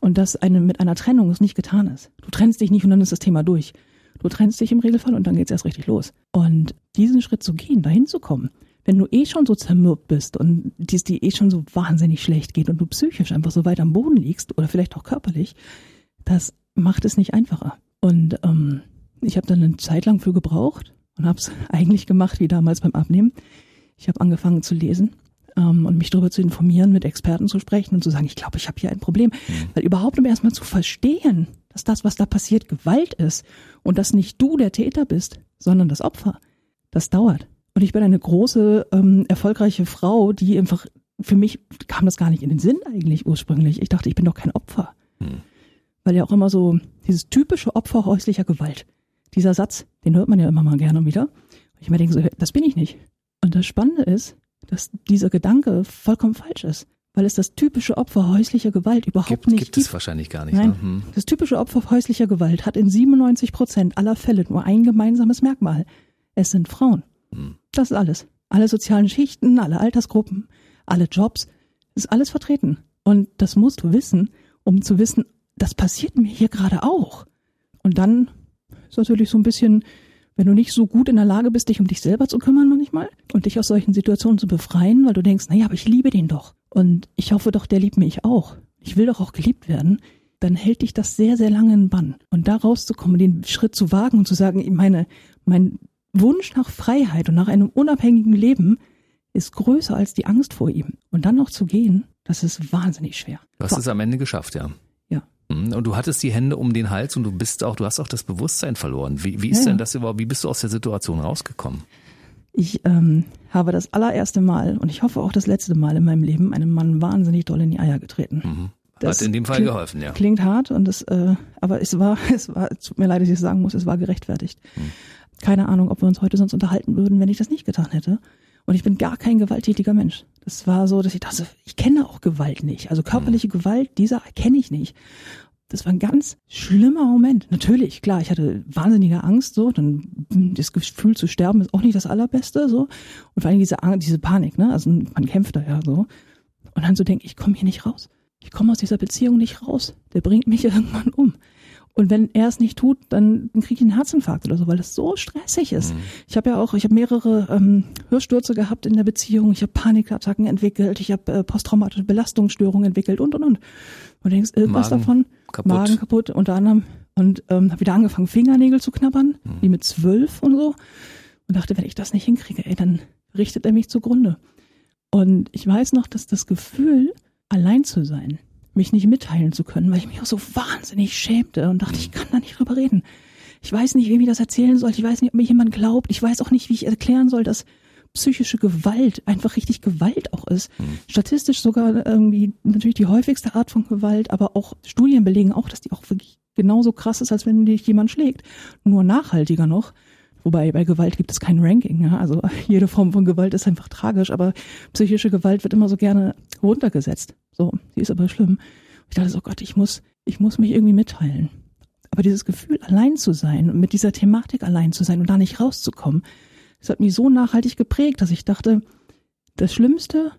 Und dass eine, mit einer Trennung es nicht getan ist. Du trennst dich nicht und dann ist das Thema durch. Du trennst dich im Regelfall und dann geht's erst richtig los. Und diesen Schritt zu gehen, dahin zu kommen, wenn du eh schon so zermürbt bist und dies dir eh schon so wahnsinnig schlecht geht und du psychisch einfach so weit am Boden liegst oder vielleicht auch körperlich, das macht es nicht einfacher. Und ähm, ich habe dann eine Zeit lang für gebraucht und habe es eigentlich gemacht wie damals beim Abnehmen. Ich habe angefangen zu lesen ähm, und mich darüber zu informieren, mit Experten zu sprechen und zu sagen, ich glaube, ich habe hier ein Problem. Weil überhaupt um erstmal zu verstehen, dass das, was da passiert, Gewalt ist und dass nicht du der Täter bist, sondern das Opfer, das dauert. Und ich bin eine große, ähm, erfolgreiche Frau, die einfach, für mich kam das gar nicht in den Sinn eigentlich ursprünglich. Ich dachte, ich bin doch kein Opfer. Hm. Weil ja auch immer so dieses typische Opfer häuslicher Gewalt. dieser Satz, den hört man ja immer mal gerne wieder. Ich mir denke so, das bin ich nicht. Und das Spannende ist, dass dieser Gedanke vollkommen falsch ist, weil es das typische Opfer häuslicher Gewalt überhaupt gibt, nicht gibt gibt. es wahrscheinlich gar nicht. Nein, Ne? Hm. das typische Opfer häuslicher Gewalt hat in 97 Prozent aller Fälle nur ein gemeinsames Merkmal. Es sind Frauen. Hm. Das ist alles. Alle sozialen Schichten, alle Altersgruppen, alle Jobs, ist alles vertreten. Und das musst du wissen, um zu wissen, das passiert mir hier gerade auch. Und dann ist natürlich so ein bisschen, wenn du nicht so gut in der Lage bist, dich um dich selber zu kümmern manchmal und dich aus solchen Situationen zu befreien, weil du denkst, naja, aber ich liebe den doch. Und ich hoffe doch, der liebt mich auch. Ich will doch auch geliebt werden. Dann hält dich das sehr, sehr lange in Bann. Und da rauszukommen, den Schritt zu wagen und zu sagen, meine, mein Wunsch nach Freiheit und nach einem unabhängigen Leben ist größer als die Angst vor ihm. Und dann noch zu gehen, das ist wahnsinnig schwer. Du hast es am Ende geschafft, ja. Und du hattest die Hände um den Hals und du bist auch, du hast auch das Bewusstsein verloren. Wie, wie ist Ja, denn das überhaupt, wie bist du aus der Situation rausgekommen? Ich ähm, habe das allererste Mal und ich hoffe auch das letzte Mal in meinem Leben einem Mann wahnsinnig doll in die Eier getreten. Mhm. Das Hat in dem Fall geholfen, ja. Klingt hart und es, äh, aber es war, es war, es tut mir leid, dass ich es sagen muss, es war gerechtfertigt. Hm. Keine Ahnung, ob wir uns heute sonst unterhalten würden, wenn ich das nicht getan hätte. Und ich bin gar kein gewalttätiger Mensch. Das war so, dass ich dachte, ich kenne auch Gewalt nicht. Also körperliche Gewalt, dieser kenne ich nicht. Das war ein ganz schlimmer Moment. Natürlich, klar, ich hatte wahnsinnige Angst, so, dann das Gefühl zu sterben ist auch nicht das allerbeste, so. Und vor allem diese Angst, diese Panik, ne? Also man kämpft da ja so. Und dann so denke ich, komme hier nicht raus. Ich komme aus dieser Beziehung nicht raus. Der bringt mich irgendwann um. Und wenn er es nicht tut, dann, kriege ich einen Herzinfarkt oder so, weil das so stressig ist. Ich habe ja auch, ich habe mehrere ähm, Hörstürze gehabt in der Beziehung. Ich habe Panikattacken entwickelt. Ich habe äh, posttraumatische Belastungsstörungen entwickelt und und und. Und denkst, irgendwas Magen davon, kaputt. Magen kaputt, unter anderem. Und ähm, habe wieder angefangen, Fingernägel zu knabbern, Mhm. wie mit zwölf und so. Und dachte, wenn ich das nicht hinkriege, ey, dann richtet er mich zugrunde. Und ich weiß noch, dass das Gefühl, allein zu sein, mich nicht mitteilen zu können, weil ich mich auch so wahnsinnig schämte und dachte, ich kann da nicht drüber reden. Ich weiß nicht, wem ich das erzählen soll. Ich weiß nicht, ob mir jemand glaubt. Ich weiß auch nicht, wie ich erklären soll, dass psychische Gewalt einfach richtig Gewalt auch ist. Statistisch sogar irgendwie natürlich die häufigste Art von Gewalt, aber auch Studien belegen auch, dass die auch wirklich genauso krass ist, als wenn dich jemand schlägt. Nur nachhaltiger noch. Wobei bei Gewalt gibt es kein Ranking. Ja? Also jede Form von Gewalt ist einfach tragisch, aber psychische Gewalt wird immer so gerne runtergesetzt. So, die ist aber schlimm. Ich dachte so, oh Gott, ich muss, ich muss mich irgendwie mitteilen. Aber dieses Gefühl, allein zu sein und mit dieser Thematik allein zu sein und da nicht rauszukommen, das hat mich so nachhaltig geprägt, dass ich dachte, das Schlimmste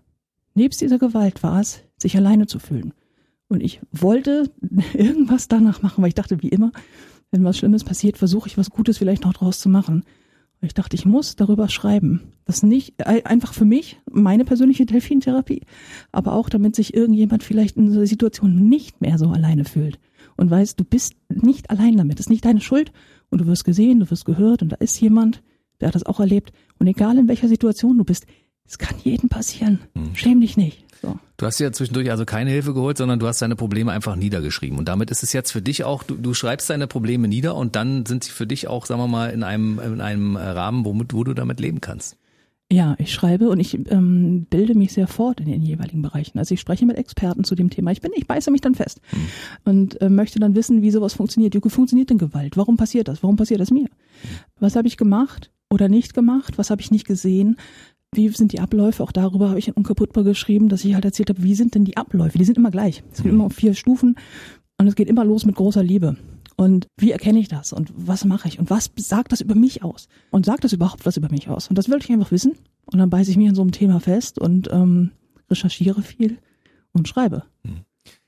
nebst dieser Gewalt war es, sich alleine zu fühlen. Und ich wollte irgendwas danach machen, weil ich dachte, wie immer, wenn was Schlimmes passiert, versuche ich was Gutes vielleicht noch draus zu machen. Und ich dachte, ich muss darüber schreiben. Das nicht äh, einfach für mich, meine persönliche Delfintherapie, aber auch damit sich irgendjemand vielleicht in dieser Situation nicht mehr so alleine fühlt und weiß, du bist nicht allein damit. Das ist nicht deine Schuld und du wirst gesehen, du wirst gehört und da ist jemand, der hat das auch erlebt. Und egal in welcher Situation du bist, es kann jedem passieren. Schäm dich nicht. So. Du hast dir ja zwischendurch also keine Hilfe geholt, sondern du hast deine Probleme einfach niedergeschrieben. Und damit ist es jetzt für dich auch, du, du schreibst deine Probleme nieder und dann sind sie für dich auch, sagen wir mal, in einem, in einem Rahmen, womit, wo du damit leben kannst. Ja, ich schreibe und ich ähm, bilde mich sehr fort in den jeweiligen Bereichen. Also ich spreche mit Experten zu dem Thema. Ich bin, ich beiße mich dann fest und äh, möchte dann wissen, wie sowas funktioniert. Wie funktioniert denn Gewalt? Warum passiert das? Warum passiert das mir? Was habe ich gemacht oder nicht gemacht? Was habe ich nicht gesehen? Wie sind die Abläufe? Auch darüber habe ich in Unkaputtbar geschrieben, dass ich halt erzählt habe, wie sind denn die Abläufe? Die sind immer gleich. Es geht immer auf vier Stufen und es geht immer los mit großer Liebe. Und wie erkenne ich das? Und was mache ich? Und was sagt das über mich aus? Und sagt das überhaupt was über mich aus? Und das will ich einfach wissen. Und dann beiße ich mich in so einem Thema fest und ähm, recherchiere viel und schreibe.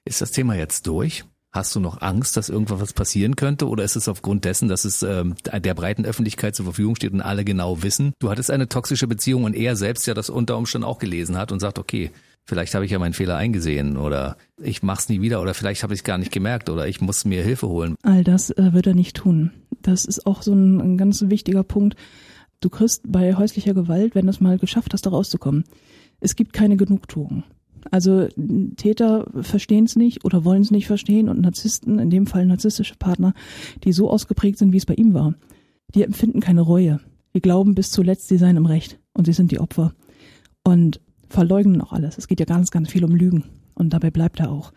Ist das Thema jetzt durch? Hast du noch Angst, dass irgendwas passieren könnte? Oder ist es aufgrund dessen, dass es ähm, der breiten Öffentlichkeit zur Verfügung steht und alle genau wissen? Du hattest eine toxische Beziehung und er selbst ja das unter Umständen auch gelesen hat und sagt, okay, vielleicht habe ich ja meinen Fehler eingesehen oder ich mach's nie wieder oder vielleicht habe ich es gar nicht gemerkt oder ich muss mir Hilfe holen. All das äh, wird er nicht tun. Das ist auch so ein, ein ganz wichtiger Punkt. Du kriegst bei häuslicher Gewalt, wenn du es mal geschafft hast, da rauszukommen, es gibt keine Genugtuung. Also Täter verstehen es nicht oder wollen es nicht verstehen und Narzissten, in dem Fall narzisstische Partner, die so ausgeprägt sind, wie es bei ihm war, die empfinden keine Reue. Die glauben bis zuletzt, sie seien im Recht und sie sind die Opfer. Und verleugnen auch alles. Es geht ja ganz, ganz viel um Lügen und dabei bleibt er auch.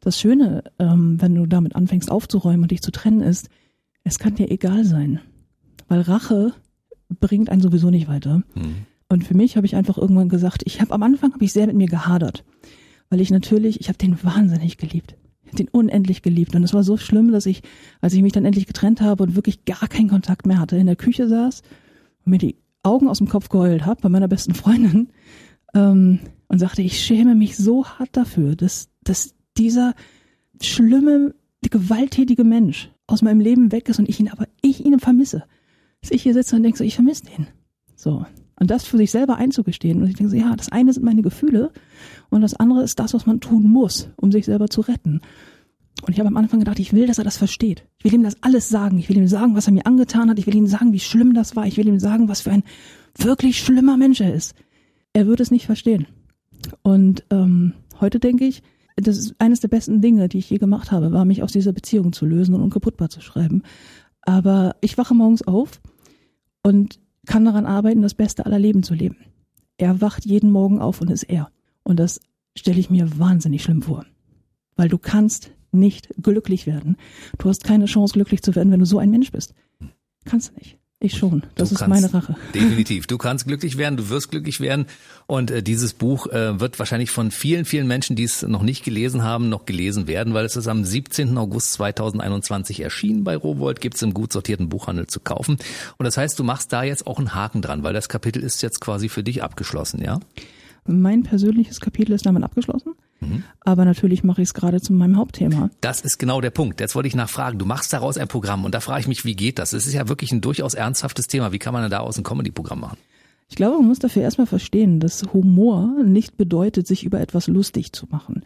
Das Schöne, ähm, wenn du damit anfängst aufzuräumen und dich zu trennen, ist, es kann dir egal sein. weil Rache bringt einen sowieso nicht weiter. Mhm. Und für mich habe ich einfach irgendwann gesagt, ich habe am Anfang habe ich sehr mit mir gehadert, weil ich natürlich, ich habe den wahnsinnig geliebt, den unendlich geliebt und es war so schlimm, dass ich, als ich mich dann endlich getrennt habe und wirklich gar keinen Kontakt mehr hatte, in der Küche saß und mir die Augen aus dem Kopf geheult habe bei meiner besten Freundin ähm, und sagte, ich schäme mich so hart dafür, dass, dass dieser schlimme, gewalttätige Mensch aus meinem Leben weg ist und ich ihn aber, ich ihn vermisse. Dass ich hier sitze und denke so, ich vermisse den. So. Und das für sich selber einzugestehen. Und ich denke so, ja, das eine sind meine Gefühle und das andere ist das, was man tun muss, um sich selber zu retten. Und ich habe am Anfang gedacht, ich will, dass er das versteht. Ich will ihm das alles sagen. Ich will ihm sagen, was er mir angetan hat. Ich will ihm sagen, wie schlimm das war. Ich will ihm sagen, was für ein wirklich schlimmer Mensch er ist. Er wird es nicht verstehen. Und ähm, heute denke ich, das ist eines der besten Dinge, die ich je gemacht habe, war mich aus dieser Beziehung zu lösen und unkaputtbar zu schreiben. Aber ich wache morgens auf und kann daran arbeiten, das Beste aller Leben zu leben. Er wacht jeden Morgen auf und ist er. Und das stelle ich mir wahnsinnig schlimm vor. Weil du kannst nicht glücklich werden. Du hast keine Chance, glücklich zu werden, wenn du so ein Mensch bist. Kannst du nicht. Ich schon. Das Du ist kannst- meine Rache. Definitiv. Du kannst glücklich werden, du wirst glücklich werden. Und äh, dieses Buch äh, wird wahrscheinlich von vielen, vielen Menschen, die es noch nicht gelesen haben, noch gelesen werden, weil es ist am 17. August 2021 erschienen bei Rowold, gibt's im gut sortierten Buchhandel zu kaufen. Und das heißt, du machst da jetzt auch einen Haken dran, weil das Kapitel ist jetzt quasi für dich abgeschlossen, ja? Mein persönliches Kapitel ist damit abgeschlossen. Aber natürlich mache ich es gerade zu meinem Hauptthema. Das ist genau der Punkt. Jetzt wollte ich nachfragen. Du machst daraus ein Programm und da frage ich mich, wie geht das? Es ist ja wirklich ein durchaus ernsthaftes Thema. Wie kann man denn daraus ein Comedy-Programm machen? Ich glaube, man muss dafür erstmal verstehen, dass Humor nicht bedeutet, sich über etwas lustig zu machen.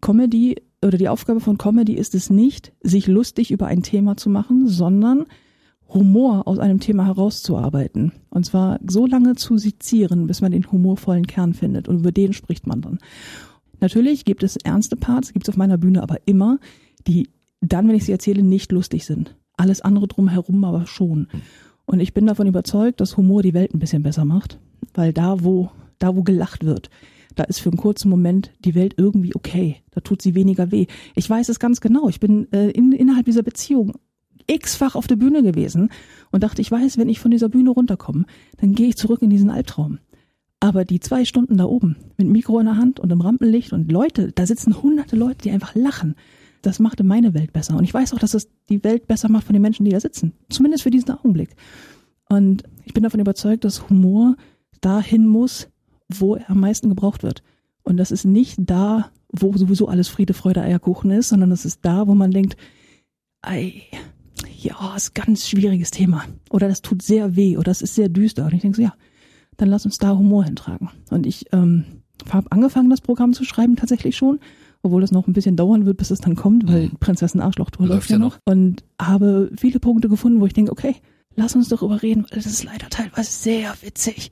Comedy oder die Aufgabe von Comedy ist es nicht, sich lustig über ein Thema zu machen, sondern Humor aus einem Thema herauszuarbeiten. Und zwar so lange zu sezieren, bis man den humorvollen Kern findet. Und über den spricht man dann. Natürlich gibt es ernste Parts, gibt es auf meiner Bühne aber immer, die dann, wenn ich sie erzähle, nicht lustig sind. Alles andere drumherum aber schon. Und ich bin davon überzeugt, dass Humor die Welt ein bisschen besser macht, weil da, wo, da, wo gelacht wird, da ist für einen kurzen Moment die Welt irgendwie okay. Da tut sie weniger weh. Ich weiß es ganz genau. Ich bin äh, in, innerhalb dieser Beziehung x-fach auf der Bühne gewesen und dachte, ich weiß, wenn ich von dieser Bühne runterkomme, dann gehe ich zurück in diesen Albtraum. Aber die zwei Stunden da oben mit Mikro in der Hand und im Rampenlicht und Leute, da sitzen hunderte Leute, die einfach lachen. Das machte meine Welt besser. Und ich weiß auch, dass es die Welt besser macht von den Menschen, die da sitzen. Zumindest für diesen Augenblick. Und ich bin davon überzeugt, dass Humor dahin muss, wo er am meisten gebraucht wird. Und das ist nicht da, wo sowieso alles Friede, Freude, Eierkuchen ist, sondern es ist da, wo man denkt, ei, ja, ist ganz schwieriges Thema. Oder das tut sehr weh oder das ist sehr düster. Und ich denke so, ja, dann lass uns da Humor hintragen. Und ich ähm, habe angefangen, das Programm zu schreiben tatsächlich schon, obwohl es noch ein bisschen dauern wird, bis es dann kommt, weil Mhm. Prinzessin Arschlochtour Läuft ja noch. Und habe viele Punkte gefunden, wo ich denke, okay, lass uns darüber reden, weil das ist leider teilweise sehr witzig.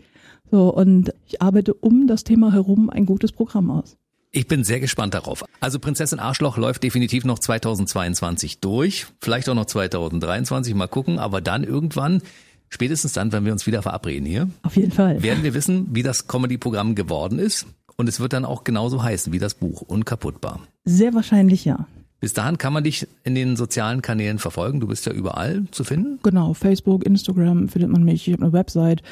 So, und ich arbeite um das Thema herum ein gutes Programm aus. Ich bin sehr gespannt darauf. Also Prinzessin Arschloch läuft definitiv noch 2022 durch, vielleicht auch noch 2023, mal gucken, aber dann irgendwann, spätestens dann, wenn wir uns wieder verabreden hier, Auf jeden Fall. werden wir wissen, wie das Comedy-Programm geworden ist. Und es wird dann auch genauso heißen wie das Buch, Unkaputtbar. Sehr wahrscheinlich ja. Bis dahin kann man dich in den sozialen Kanälen verfolgen. Du bist ja überall zu finden. Genau, Facebook, Instagram findet man mich. Ich habe eine Website.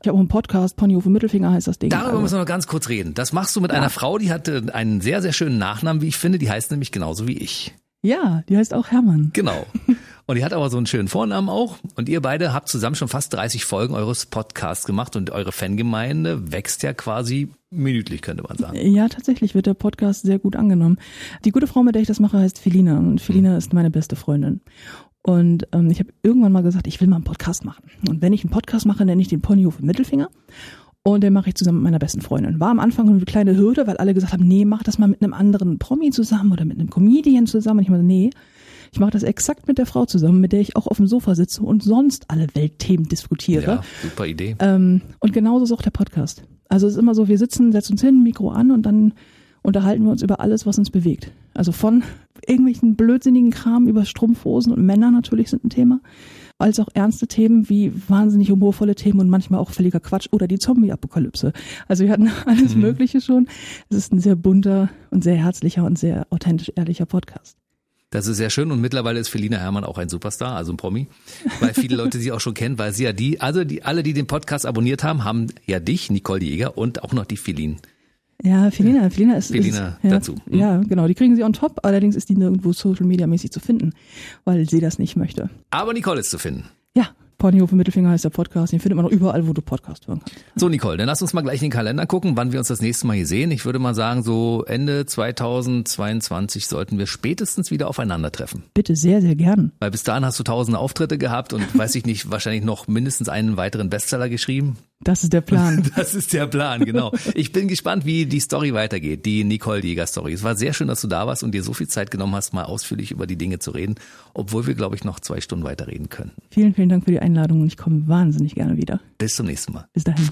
Ich habe auch einen Podcast, Ponyhofe Mittelfinger heißt das Ding. Darüber Also- müssen wir noch ganz kurz reden. Das machst du mit einer Frau, die hat äh, einen sehr, sehr schönen Nachnamen, wie ich finde. Die heißt nämlich genauso wie ich. Ja, die heißt auch Hermann. Genau. Und die hat aber so einen schönen Vornamen auch. Und ihr beide habt zusammen schon fast 30 Folgen eures Podcasts gemacht und eure Fangemeinde wächst ja quasi minütlich, könnte man sagen. Ja, tatsächlich wird der Podcast sehr gut angenommen. Die gute Frau, mit der ich das mache, heißt Felina und Felina ist meine beste Freundin. Und ähm, ich habe irgendwann mal gesagt, ich will mal einen Podcast machen. Und wenn ich einen Podcast mache, nenne ich den Ponyhof Mittelfinger. Und den mache ich zusammen mit meiner besten Freundin. War am Anfang eine kleine Hürde, weil alle gesagt haben, nee, mach das mal mit einem anderen Promi zusammen oder mit einem Comedian zusammen. Und ich meine, nee, ich mache das exakt mit der Frau zusammen, mit der ich auch auf dem Sofa sitze und sonst alle Weltthemen diskutiere. Ja, super Idee. Ähm, und genauso ist auch der Podcast. Also es ist immer so, wir sitzen, setzen uns hin, Mikro an und dann unterhalten wir uns über alles, was uns bewegt. Also von irgendwelchen blödsinnigen Kram über Strumpfhosen und Männer natürlich sind ein Thema, als auch ernste Themen wie wahnsinnig humorvolle Themen und manchmal auch völliger Quatsch oder die Zombie-Apokalypse. Also wir hatten alles Mögliche schon. Es ist ein sehr bunter und sehr herzlicher und sehr authentisch ehrlicher Podcast. Das ist sehr schön und mittlerweile ist Felina Herrmann auch ein Superstar, also ein Promi, weil viele Leute sie auch schon kennen, weil sie ja die, also die, alle, die den Podcast abonniert haben, haben ja dich, Nicole Jäger und auch noch die Feline. Ja, Felina, Felina ist, Felina ist, ja, dazu. Mhm. Ja, genau, die kriegen sie on top, allerdings ist die nirgendwo Social Media mäßig zu finden, weil sie das nicht möchte. Aber Nicole ist zu finden. Ja, Ponyhof im Mittelfinger heißt der Podcast. Den findet man auch überall, wo du Podcast hören kannst. So, Nicole, dann lass uns mal gleich in den Kalender gucken, wann wir uns das nächste Mal hier sehen. Ich würde mal sagen, so Ende 2022 sollten wir spätestens wieder aufeinandertreffen. Bitte sehr, sehr gern. Weil bis dahin hast du tausende Auftritte gehabt und weiß ich nicht, wahrscheinlich noch mindestens einen weiteren Bestseller geschrieben. Das ist der Plan. Das ist der Plan, genau. Ich bin gespannt, wie die Story weitergeht, die Nicole Jäger Story. Es war sehr schön, dass du da warst und dir so viel Zeit genommen hast, mal ausführlich über die Dinge zu reden, obwohl wir, glaube ich, noch zwei Stunden weiterreden können. Vielen, vielen Dank für die Einladung und ich komme wahnsinnig gerne wieder. Bis zum nächsten Mal. Bis dahin.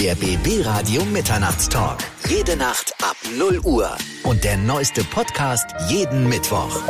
Der BB Radio Mitternachtstalk. Jede Nacht ab 0 Uhr. Und der neueste Podcast jeden Mittwoch.